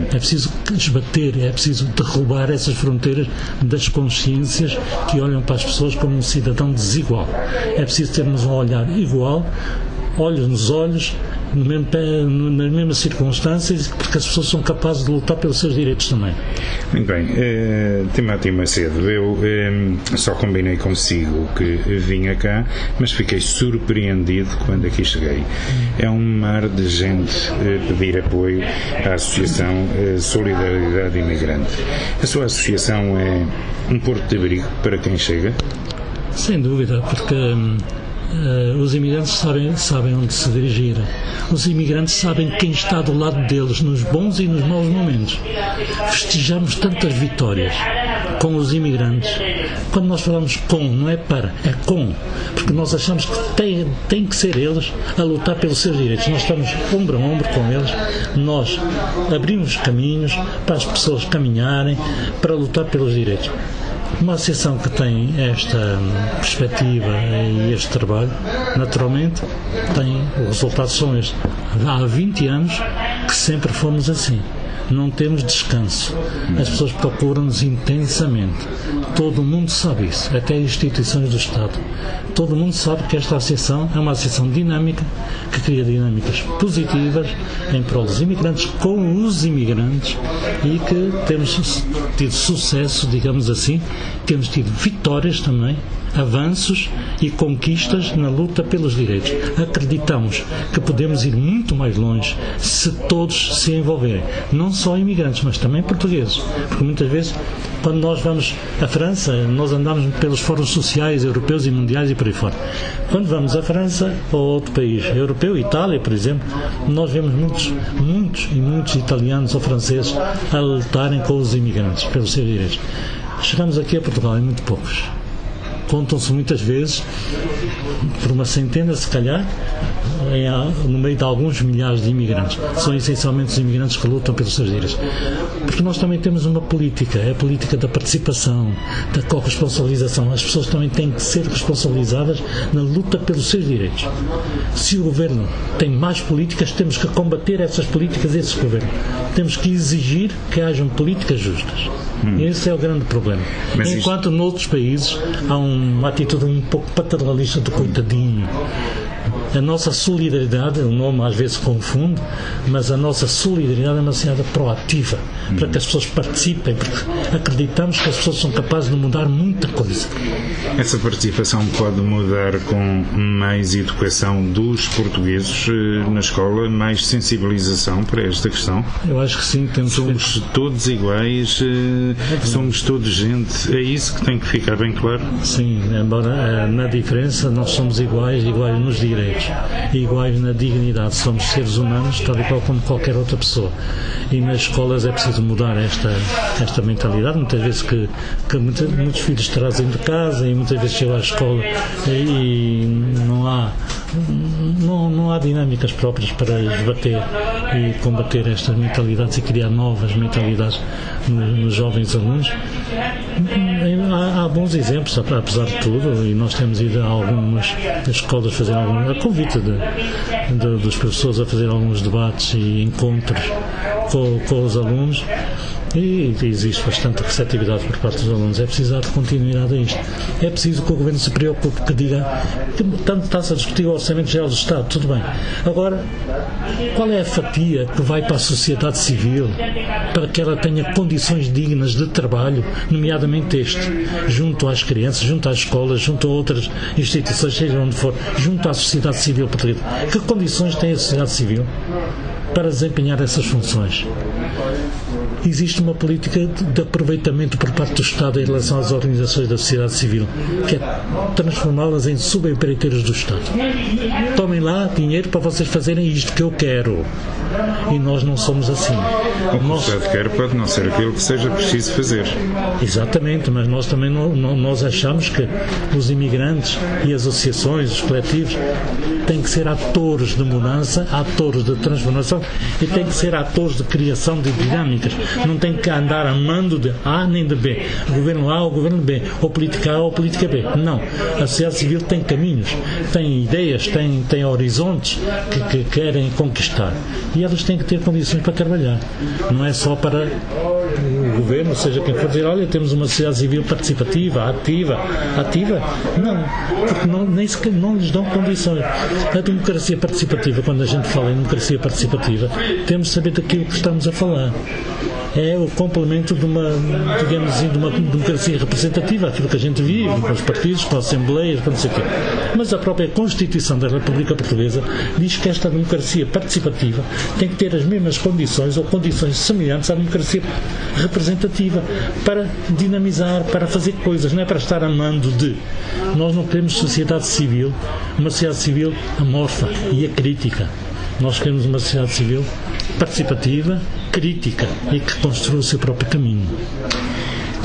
É preciso desbater, é preciso derrubar essas fronteiras das consciências que olham para as pessoas como um cidadão desigual. É preciso termos um olhar igual, olhos nos olhos, nas mesmas circunstâncias, porque as pessoas são capazes de lutar pelos seus direitos também. Muito bem. Uh, Timóteo Macedo, eu uh, só combinei consigo que vinha cá, mas fiquei surpreendido quando aqui cheguei. É um mar de gente uh, pedir apoio à Associação uh, Solidariedade Imigrante. A sua associação é um porto de abrigo para quem chega? Sem dúvida, porque. Hum, Uh, os imigrantes sabem, sabem onde se dirigir. Os imigrantes sabem quem está do lado deles, nos bons e nos maus momentos. Festejamos tantas vitórias com os imigrantes. Quando nós falamos com, não é para, é com. Porque nós achamos que tem, tem que ser eles a lutar pelos seus direitos. Nós estamos ombro a ombro com eles. Nós abrimos caminhos para as pessoas caminharem para lutar pelos direitos. Uma associação que tem esta perspectiva e este trabalho, naturalmente, tem, os resultados são estes. Há 20 anos que sempre fomos assim não temos descanso. As pessoas procuram-nos intensamente. Todo mundo sabe isso, até instituições do Estado. Todo mundo sabe que esta associação é uma associação dinâmica, que cria dinâmicas positivas em prol dos imigrantes, com os imigrantes e que temos tido sucesso, digamos assim, temos tido vitórias também avanços e conquistas na luta pelos direitos. Acreditamos que podemos ir muito mais longe se todos se envolverem, não só imigrantes, mas também portugueses, porque muitas vezes quando nós vamos à França, nós andamos pelos fóruns sociais europeus e mundiais e por aí fora. Quando vamos à França ou a outro país europeu, Itália, por exemplo, nós vemos muitos, muitos e muitos italianos ou franceses a lutarem com os imigrantes pelos seus direitos. Chegamos aqui a Portugal e muito poucos contam-se muitas vezes por uma centena, se calhar, no meio de alguns milhares de imigrantes. São essencialmente os imigrantes que lutam pelos seus direitos. Porque nós também temos uma política, é a política da participação, da corresponsabilização. As pessoas também têm que ser responsabilizadas na luta pelos seus direitos. Se o governo tem mais políticas, temos que combater essas políticas desse governo. Temos que exigir que hajam políticas justas. Hum. Esse é o grande problema. Mas Enquanto isto... noutros países há uma atitude um pouco paternalista do coitadinho A nossa solidariedade, o nome às vezes confunde, mas a nossa solidariedade é uma sociedade proativa, para que as pessoas participem, porque acreditamos que as pessoas são capazes de mudar muita coisa. Essa participação pode mudar com mais educação dos portugueses eh, na escola, mais sensibilização para esta questão? Eu acho que sim. Temos somos todos iguais, é somos todos gente. É isso que tem que ficar bem claro? Sim, embora eh, na diferença nós somos iguais, iguais nos direitos, iguais na dignidade. Somos seres humanos, tal e qual como qualquer outra pessoa. E nas escolas é preciso mudar esta, esta mentalidade. Muitas vezes que, que muitos, muitos filhos trazem de casa e muitas vezes chegam à escola e não há não, não há dinâmicas próprias para esbater e combater estas mentalidades e criar novas mentalidades nos, nos jovens alunos. Há, há, bons exemplos, apesar de tudo, e nós temos ido a algumas escolas fazer algum, a convite de, de, dos professores a fazer alguns debates e encontros com, com os alunos e existe bastante receptividade por parte dos alunos. É preciso dar continuidade a isto. É preciso que o Governo se preocupe, que diga que tanto está-se a discutir o Orçamento Geral do Estado, tudo bem. Agora, qual é a fatia que vai para a sociedade civil para que ela tenha condições dignas de trabalho, nomeadamente este, junto às crianças, junto às escolas, junto a outras instituições, seja onde for, junto à sociedade civil portuguesa? Que condições tem a sociedade civil para desempenhar essas funções? Existe uma política de aproveitamento por parte do Estado em relação às organizações da sociedade civil, que é transformá-las em subempreiteiros do Estado. Tomem lá dinheiro para vocês fazerem isto que eu quero. E nós não somos assim. O que nós... o Estado quer pode não ser aquilo que seja preciso fazer. Exatamente, mas nós também não, não, nós achamos que os imigrantes e as associações, os coletivos, têm que ser atores de mudança, atores de transformação e têm que ser atores de criação de dinâmicas não tem que andar amando de A nem de B. Governo A ou governo B, ou política A ou política B. Não. A sociedade civil tem caminhos, tem ideias, tem, tem horizontes que, que querem conquistar. E elas têm que ter condições para trabalhar. Não é só para o governo, seja quem for dizer, olha, temos uma sociedade civil participativa, ativa, ativa. Não, porque não, nem sequer não lhes dão condições. A democracia participativa, quando a gente fala em democracia participativa, temos de saber daquilo que estamos a falar é o complemento de uma, digamos assim, de uma democracia representativa, aquilo que a gente vive, com os partidos, com as assembleias, com não sei o quê. Mas a própria Constituição da República Portuguesa diz que esta democracia participativa tem que ter as mesmas condições ou condições semelhantes à democracia representativa para dinamizar, para fazer coisas, não é para estar amando de. Nós não queremos sociedade civil, uma sociedade civil amorfa e acrítica. Nós queremos uma sociedade civil participativa, crítica e que construa o seu próprio caminho.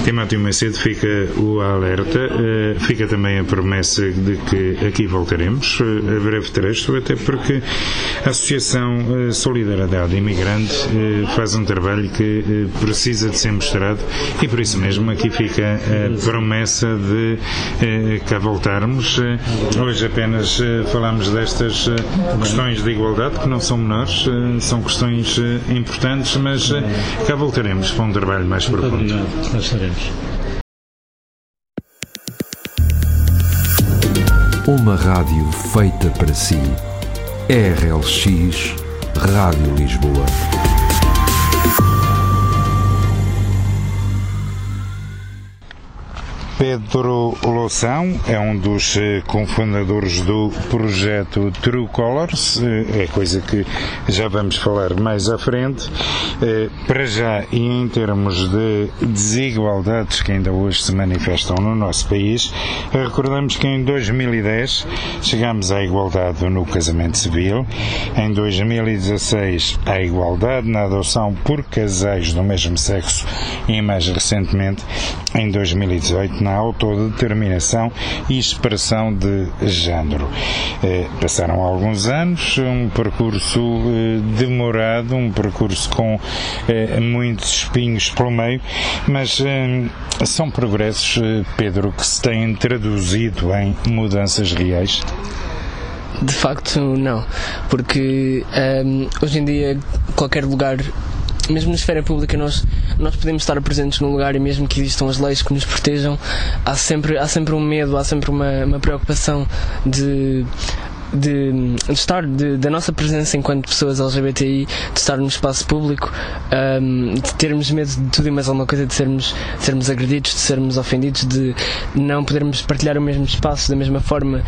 Timóteo Macedo fica o alerta, eh, fica também a promessa de que aqui voltaremos eh, a breve trecho, até porque a Associação eh, Solidariedade Imigrante faz um trabalho que precisa de ser mostrado e por isso mesmo aqui fica a promessa de cá voltarmos. Hoje apenas falamos destas questões de igualdade que não são menores, são questões importantes, mas cá voltaremos para um trabalho mais profundo. Uma rádio feita para si. RLX Rádio Lisboa. Pedro Loução é um dos eh, cofundadores do projeto True Colors, eh, é coisa que já vamos falar mais à frente. Eh, para já, e em termos de desigualdades que ainda hoje se manifestam no nosso país, recordamos que em 2010 chegámos à igualdade no casamento civil, em 2016 à igualdade na adoção por casais do mesmo sexo e mais recentemente, em 2018, na autodeterminação e expressão de género. Eh, passaram alguns anos, um percurso eh, demorado, um percurso com eh, muitos espinhos pelo meio, mas são progressos, Pedro, que se têm traduzido em mudanças reais? De facto, não. Porque um, hoje em dia, qualquer lugar mesmo na esfera pública nós, nós podemos estar presentes num lugar e mesmo que existam as leis que nos protejam, há sempre, há sempre um medo, há sempre uma, uma preocupação de de, de estar, de, da nossa presença enquanto pessoas LGBTI, de estar no espaço público, um, de termos medo de tudo e mais alguma coisa, de sermos, de sermos agredidos, de sermos ofendidos, de não podermos partilhar o mesmo espaço da mesma forma,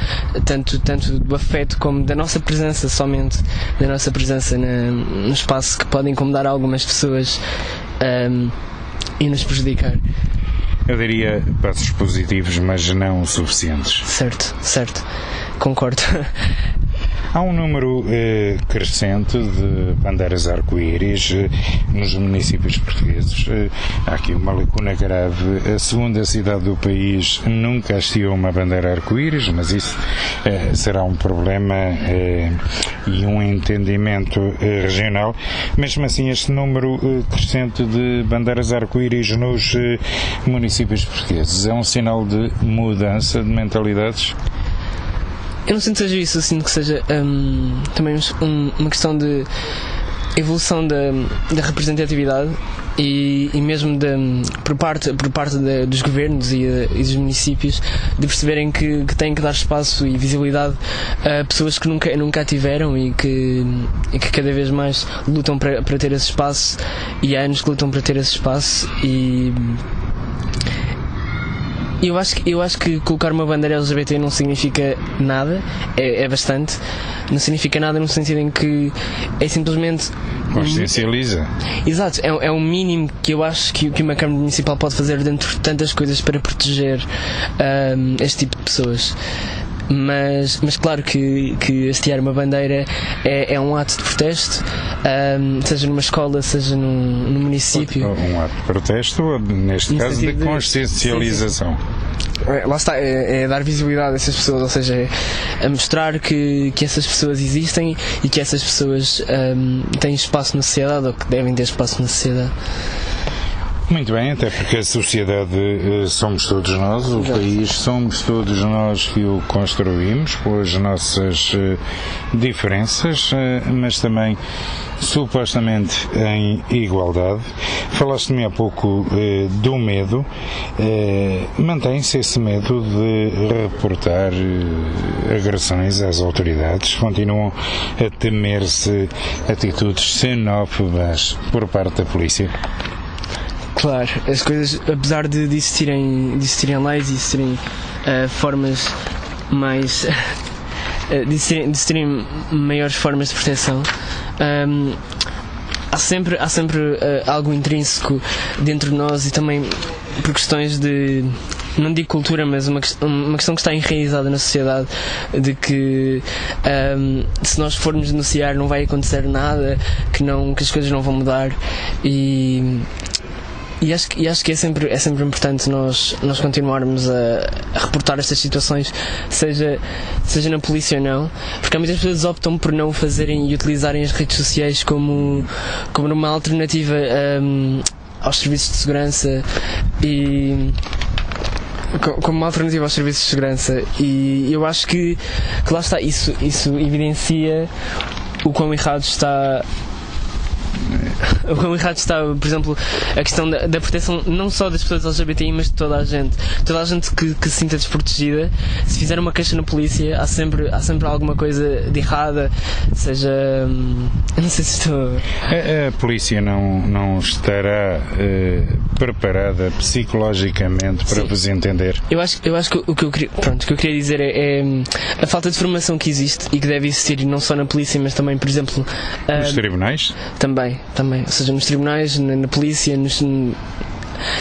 tanto, tanto do afeto como da nossa presença somente, da nossa presença na, no espaço que pode incomodar algumas pessoas um, e nos prejudicar. Eu diria passos positivos, mas não suficientes. Certo, certo. Concordo. Há um número eh, crescente de bandeiras arco-íris eh, nos municípios portugueses. Eh, há aqui uma lacuna grave. A segunda cidade do país nunca hasteou uma bandeira arco-íris, mas isso eh, será um problema eh, e um entendimento eh, regional. Mesmo assim, este número crescente de bandeiras arco-íris nos municípios portugueses é um sinal de mudança de mentalidades? Eu não sinto que seja isso, eu sinto que seja um, também um, uma questão de evolução da, da representatividade e, e mesmo de, por parte, por parte de, dos governos e, e, dos municípios de perceberem que, que têm que dar espaço e visibilidade a pessoas que nunca, nunca tiveram e que, e que cada vez mais lutam para, para ter esse espaço e há anos que lutam para ter esse espaço e eu acho, que, eu acho que colocar uma bandeira LGBT não significa nada, é, é bastante. Não significa nada no sentido em que é simplesmente. Consciencializa. Exato, é, é o mínimo que eu acho que, que uma Câmara Municipal pode fazer dentro de tantas coisas para proteger um, este tipo de pessoas mas, mas claro que, que hastear uma bandeira é, é um ato de protesto, um, seja numa escola, seja num, num município. Um ato de protesto, neste caso de consciencialização. É, lá está, é, é, dar visibilidade a essas pessoas, ou seja, é, mostrar que, que essas pessoas existem e que essas pessoas um, têm espaço na sociedade ou que devem ter espaço na sociedade. Muito bem, até porque a sociedade eh, somos todos nós, o Exato. país somos todos nós que o construímos com as nossas eh, diferenças, eh, mas também supostamente em igualdade. Falaste-me há pouco eh, do medo. Eh, Mantém-se esse medo de reportar eh, agressões às autoridades? Continuam a temer-se atitudes xenófobas por parte da polícia? Claro, as coisas, apesar de, de, existirem, de existirem leis e existirem uh, formas mais. Uh, de, existirem, de existirem maiores formas de proteção, um, ehm, há sempre, há sempre uh, algo intrínseco dentro de nós e também por questões de não digo cultura, mas uma, uma questão que está enraizada na sociedade de que um, ehm, se nós formos denunciar não vai acontecer nada, que, não, que as coisas não vão mudar e e acho, e acho que é sempre, é sempre importante nós, nós continuarmos a, a, reportar estas situações, seja, seja na polícia ou não, porque há muitas pessoas que optam por não fazerem e utilizarem as redes sociais como, como uma alternativa um, aos serviços de segurança e como uma alternativa aos serviços de segurança. E eu acho que, que lá está, isso, isso evidencia o quão errado está o quão errado está, por exemplo, a questão da, da, proteção não só das pessoas LGBTI, mas de toda a gente. Toda a gente que, que se sinta desprotegida, se fizer uma queixa na polícia, há sempre, há sempre alguma coisa de errada, seja. Hum, não sei se estou. A, a polícia não, não estará uh, preparada psicologicamente para Sim. vos entender? Eu acho, eu acho que o que eu queria, pronto, o que eu queria dizer é, é, a falta de formação que existe e que deve existir não só na polícia, mas também, por exemplo. Nos uh, tribunais? Também, também. Ou seja, nos tribunais, na, na polícia, nos,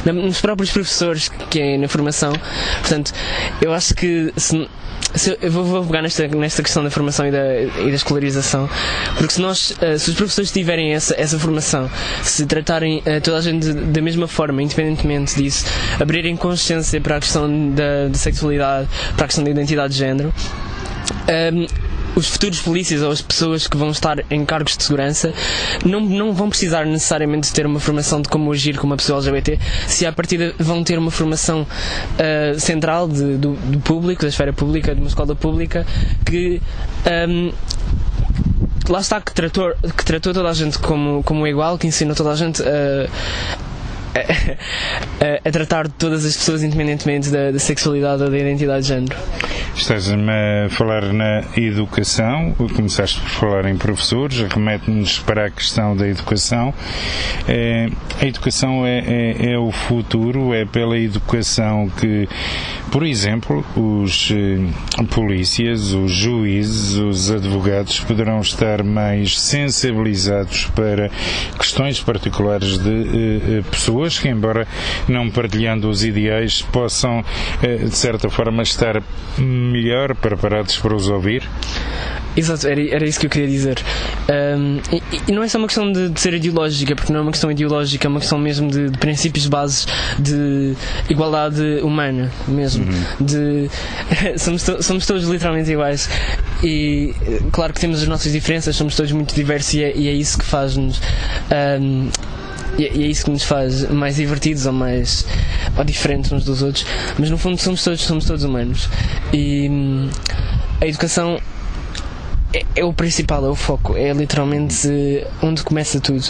na, nos próprios professores que é na formação. Portanto, eu acho que se, se eu vou, vou, pegar nesta, nesta questão da formação e da, e da escolarização, porque se nós, eh, se os professores tiverem essa, essa formação, se tratarem uh, toda a gente da mesma forma, independentemente disso, abrirem consciência para a questão da, da sexualidade, para a questão da identidade de género, um, ehm, os futuros polícias ou as pessoas que vão estar em cargos de segurança não, não vão precisar necessariamente ter uma formação de como agir com uma pessoa LGBT, se à partida vão ter uma formação uh, central de, do, do, público, da esfera pública, de uma escola pública, que um, lá está que tratou, que tratou toda a gente como, como igual, que ensinou toda a gente a, a, a, tratar de todas as pessoas independentemente da, da, sexualidade ou da identidade de género. Estás-me a falar na educação, começaste por falar em professores, remete-nos para a questão da educação. É, a educação é, é, é, o futuro, é pela educação que, por exemplo, os eh, polícias, os juízes, os advogados poderão estar mais sensibilizados para questões particulares de eh, eh pessoas que, embora não partilhando os ideais, possam, eh, de certa forma, estar melhor preparados para os ouvir? Exato, era, era isso que eu queria dizer. Um, e, e, não é só uma questão de, de, ser ideológica, porque não é uma questão ideológica, é uma questão mesmo de, de princípios bases de igualdade humana, mesmo. Uhum. De, somos, to, somos todos literalmente iguais. E claro que temos as nossas diferenças, somos todos muito diversos e é, e é isso que faz-nos. Um, e é isso que nos faz mais divertidos ou mais ou diferentes uns dos outros, mas no fundo somos todos, somos todos humanos. E hum, a educação é, é, o principal, é o foco, é literalmente onde começa tudo.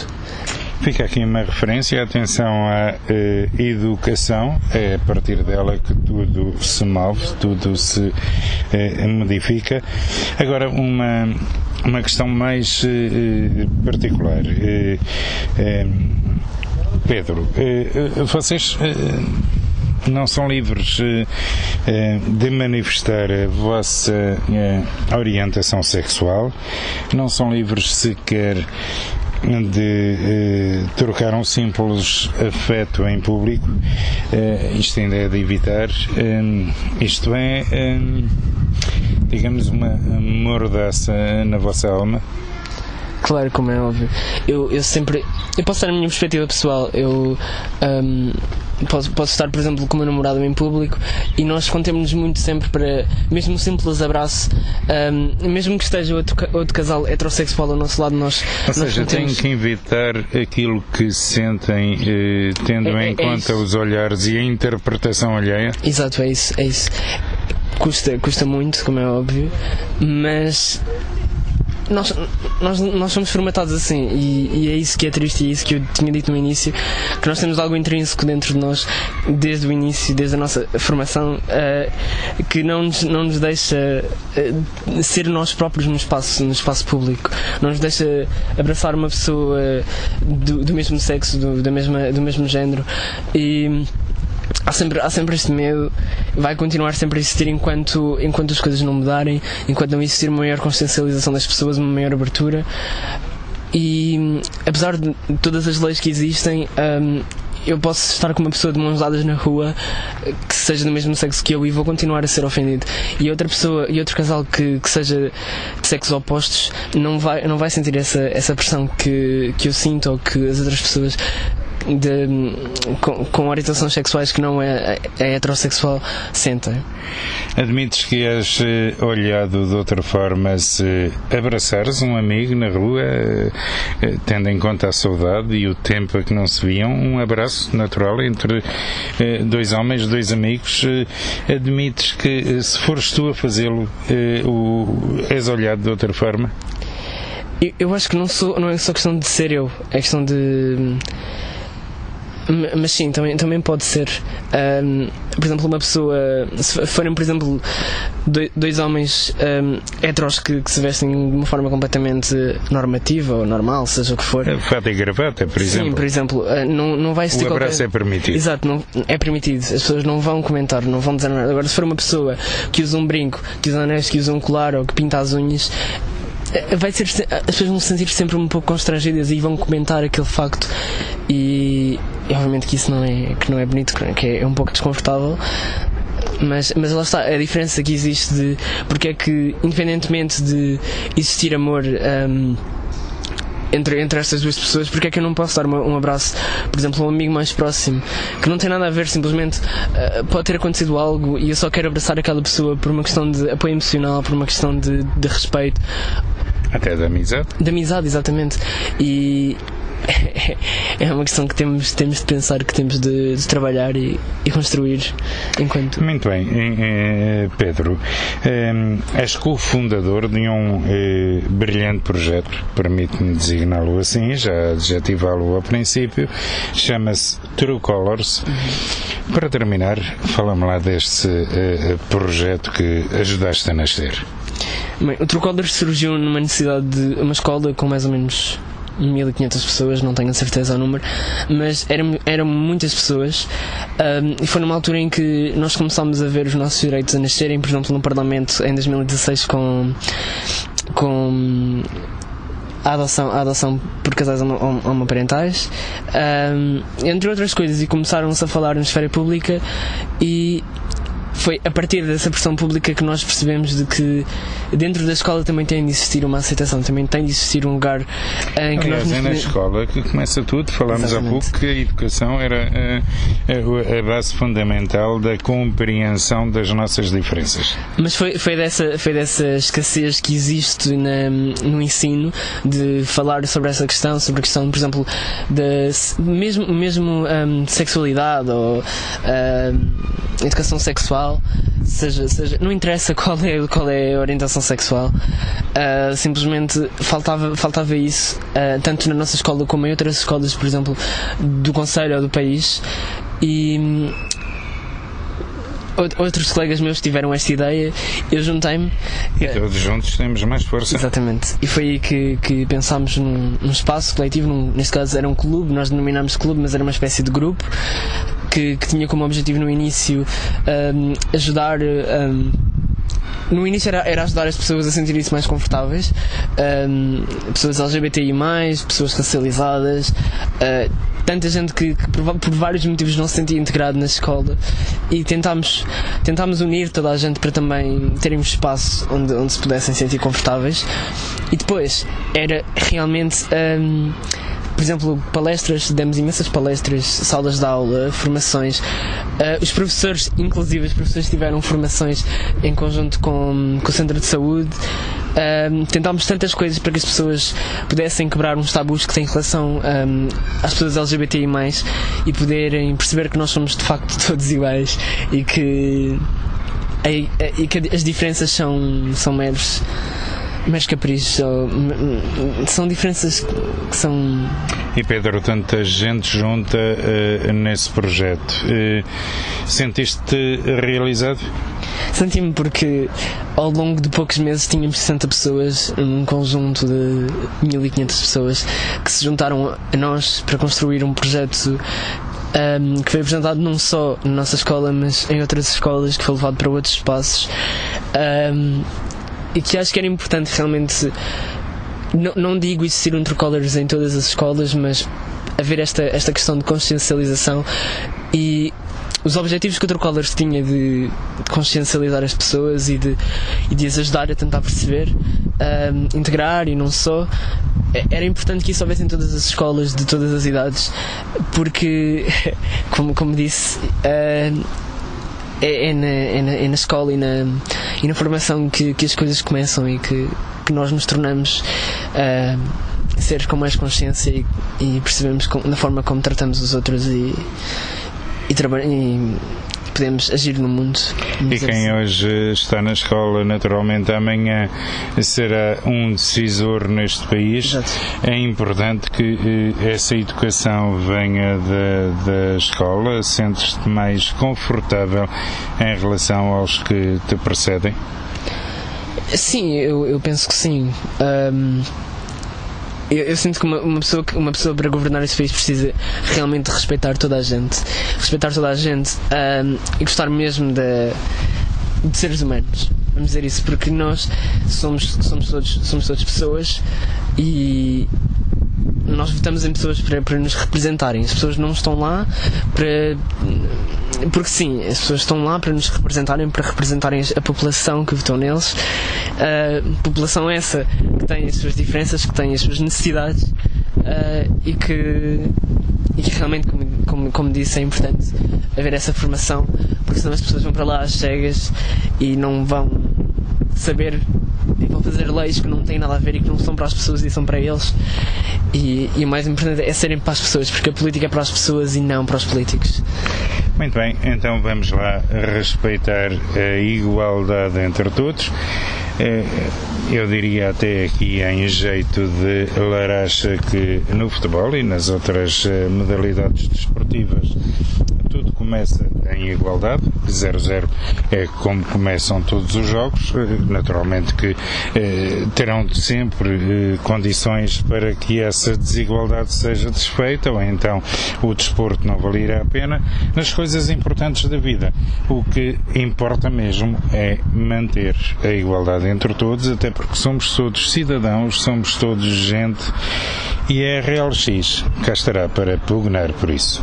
Fica aqui uma referência, atenção à uh, educação, é a partir dela que tudo se move, tudo se uh, modifica. Agora, uma, uma questão mais uh, particular. Pedro, vocês não são livres de manifestar a vossa orientação sexual, não são livres sequer de eh, trocar um simples afeto em público, eh, isto ainda é de evitar. Eh, isto é, digamos, uma mordaça na vossa alma. Claro, como é óbvio. Eu, eu sempre. Eu posso dar a minha perspectiva pessoal. Eu. Um, posso, posso estar, por exemplo, com o meu namorado em público e nós contemos-nos muito sempre para, mesmo um simples abraço, um, mesmo que esteja outro, outro casal heterossexual ao nosso lado, nós. Ou nós seja, contemos... tem que evitar aquilo que sentem, eh, tendo é, em é, conta é os olhares e a interpretação alheia. Exato, é isso, é isso. Custa, custa muito, como é óbvio, mas nós, nós, nós somos formatados assim e, e, é isso que é triste e é isso que eu tinha dito no início que nós temos algo intrínseco dentro de nós desde o início, desde a nossa formação uh, que não nos, não nos deixa uh, ser nós próprios no espaço, no espaço público. Não nos deixa abraçar uma pessoa do, do mesmo sexo, do, da mesma, do mesmo género. E há sempre, há sempre este medo, vai continuar sempre a existir enquanto, enquanto as coisas não mudarem, enquanto não existir uma maior consciencialização das pessoas, uma maior abertura. E apesar de todas as leis que existem, um, eu posso estar com uma pessoa de mãos dadas na rua que seja do mesmo sexo que eu e vou continuar a ser ofendido. E outra pessoa e outro casal que, que seja de sexos opostos não vai, não vai sentir essa, essa pressão que, que eu sinto ou que as outras pessoas de, com, com, orientações sexuais que não é, é heterossexual sentem. Admites que és eh, olhado de outra forma se abraçares um amigo na rua, eh, eh, tendo em conta a saudade e o tempo a que não se viam, um abraço natural entre dois homens, dois amigos, admites que se fores tu a fazê-lo, és olhado de outra forma? Eu, eu acho que não, sou, não é só questão de ser eu, é questão de mas sim, também, também pode ser. Um, por exemplo, uma pessoa. Se forem, por exemplo, dois, dois homens um, heteros que, que, se vestem de uma forma completamente normativa ou normal, seja o que for. Fata e gravata, por exemplo. Sim, por exemplo, uh, não, não vai O abraço qualquer... é permitido. Exato, não, é permitido. As pessoas não vão comentar, não vão dizer nada. Agora, se for uma pessoa que usa um brinco, que usa anéis, que usa um colar ou que pinta as unhas, eh, vai ser as pessoas vão se sentir sempre um pouco constrangidas e vão comentar aquele facto. E, e obviamente que isso não é que não é bonito que é, um pouco desconfortável. Mas, mas lá está, a diferença que existe de porque é que, independentemente de existir amor um, entre, entre estas duas pessoas, porque é que eu não posso dar uma, um abraço, por exemplo, a um amigo mais próximo, que não tem nada a ver, simplesmente uh, pode ter acontecido algo e eu só quero abraçar aquela pessoa por uma questão de apoio emocional, por uma questão de, de respeito. Até da amizade? Da amizade, exatamente. E é uma questão que temos, temos de pensar, que temos de, de trabalhar e, e, construir enquanto. Muito bem, Pedro, és cofundador de um brilhante projeto, permite-me designá-lo assim, já adjetivá-lo a princípio, chama-se True Colors. Para terminar, fala-me lá deste projeto que ajudaste a nascer. Bem, o True Colors surgiu numa necessidade de uma escola com mais ou menos 1500 pessoas, não tenho certeza o número, mas eram, eram muitas pessoas. Um, e foi numa altura em que nós começámos a ver os nossos direitos a nascerem, por exemplo, no Parlamento em 2016 com, com a adoção, a adoção por casais homoparentais, um, entre outras coisas, e começaram-se a falar na esfera pública e foi a partir dessa pressão pública que nós percebemos de que dentro da escola também tem de existir uma aceitação, também tem de existir um lugar em que Aliás, nós. é na escola que começa tudo. Falámos há pouco que a educação era a, a, a, base fundamental da compreensão das nossas diferenças. Mas foi, foi, dessa, foi dessa escassez que existe na, no ensino de falar sobre essa questão, sobre a questão, por exemplo, da mesmo, mesmo um, sexualidade ou um, educação sexual sexual, seja, seja, não interessa qual é, qual é a orientação sexual, uh, simplesmente faltava, faltava isso, uh, tanto na nossa escola como em outras escolas, por exemplo, do Conselho ou do país. E outros colegas meus tiveram esta ideia, eu juntei-me. E todos juntos temos mais força. Exatamente. E foi aí que, que pensámos num, num espaço coletivo, num, neste caso era um clube, nós denominámos clube, mas era uma espécie de grupo que, que tinha como objetivo no início um, ajudar. Um, no início era, era, ajudar as pessoas a sentirem-se mais confortáveis, um, pessoas LGBTI, pessoas racializadas, uh, tanta gente que, que por, por, vários motivos não se sentia integrado na escola e tentámos, tentámos unir toda a gente para também terem espaço onde, onde se pudessem sentir confortáveis. E depois era realmente. Um, por exemplo, palestras, demos imensas palestras, salas de aula, formações. Uh, os professores, inclusive os professores, tiveram formações em conjunto com, com o Centro de Saúde. Uh, tentámos tantas coisas para que as pessoas pudessem quebrar uns tabus que têm relação um, às pessoas LGBTI e poderem perceber que nós somos de facto todos iguais e que, e, e que as diferenças são, são meros mas caprichos são diferenças que são. E Pedro, tanta gente junta uh, nesse projeto. Uh, Sentiste-te realizado? Senti-me porque ao longo de poucos meses tínhamos 60 pessoas, um conjunto de 1500 pessoas que se juntaram a nós para construir um projeto um, que foi apresentado não só na nossa escola, mas em outras escolas, que foi levado para outros espaços. Um, e que acho que era importante realmente. Não, não digo existir um Colors em todas as escolas, mas haver esta, esta questão de consciencialização e os objetivos que o Colors tinha de, de, consciencializar as pessoas e de, e de as ajudar a tentar perceber, um, integrar e não só, é, era importante que isso houvesse em todas as escolas de todas as idades, porque, como, como disse, uh, é, é, na, é, na, é, na, escola e na, e na formação que, que as coisas começam e que, que nós nos tornamos uh, seres com mais consciência e, e percebemos com, na forma como tratamos os outros e, e, e podemos agir no mundo. E quem assim. hoje está na escola, naturalmente, amanhã será um decisor neste país. Exato. É importante que eh, essa educação venha da, da escola, sentes-te mais confortável em relação aos que te precedem? Sim, eu, eu penso que sim. Um, eu, eu, sinto que uma, uma, pessoa, uma pessoa para governar este país precisa realmente respeitar toda a gente. Respeitar toda a gente um, e gostar mesmo de, de seres humanos. Vamos dizer isso, porque nós somos, somos, todos, somos todos pessoas e, nós votamos em pessoas para, para nos representarem. As pessoas não estão lá para. Porque sim, as pessoas estão lá para nos representarem, para representarem a população que votou neles. Uh, população essa que tem as suas diferenças, que tem as suas necessidades uh, e, que, e que realmente, como, como, como disse, é importante haver essa formação, porque senão as pessoas vão para lá às cegas e não vão saber e vão fazer leis que não têm nada a ver e que não são para as pessoas e são para eles. E, e o mais importante é serem para as pessoas, porque a política é para as pessoas e não para os políticos. Muito bem, então vamos lá respeitar a igualdade entre todos. Eh, eu diria até aqui em jeito de laracha que no futebol e nas outras eh, modalidades desportivas tudo começa em igualdade, 0-0 é como começam todos os jogos, eh, naturalmente que eh, terão sempre eh, condições para que essa desigualdade seja desfeita, ou então o desporto não valerá a pena, nas coisas importantes da vida. O que importa mesmo é manter a igualdade entre todos, até porque somos todos cidadãos, somos todos gente, e a RLX cá estará para pugnar por isso.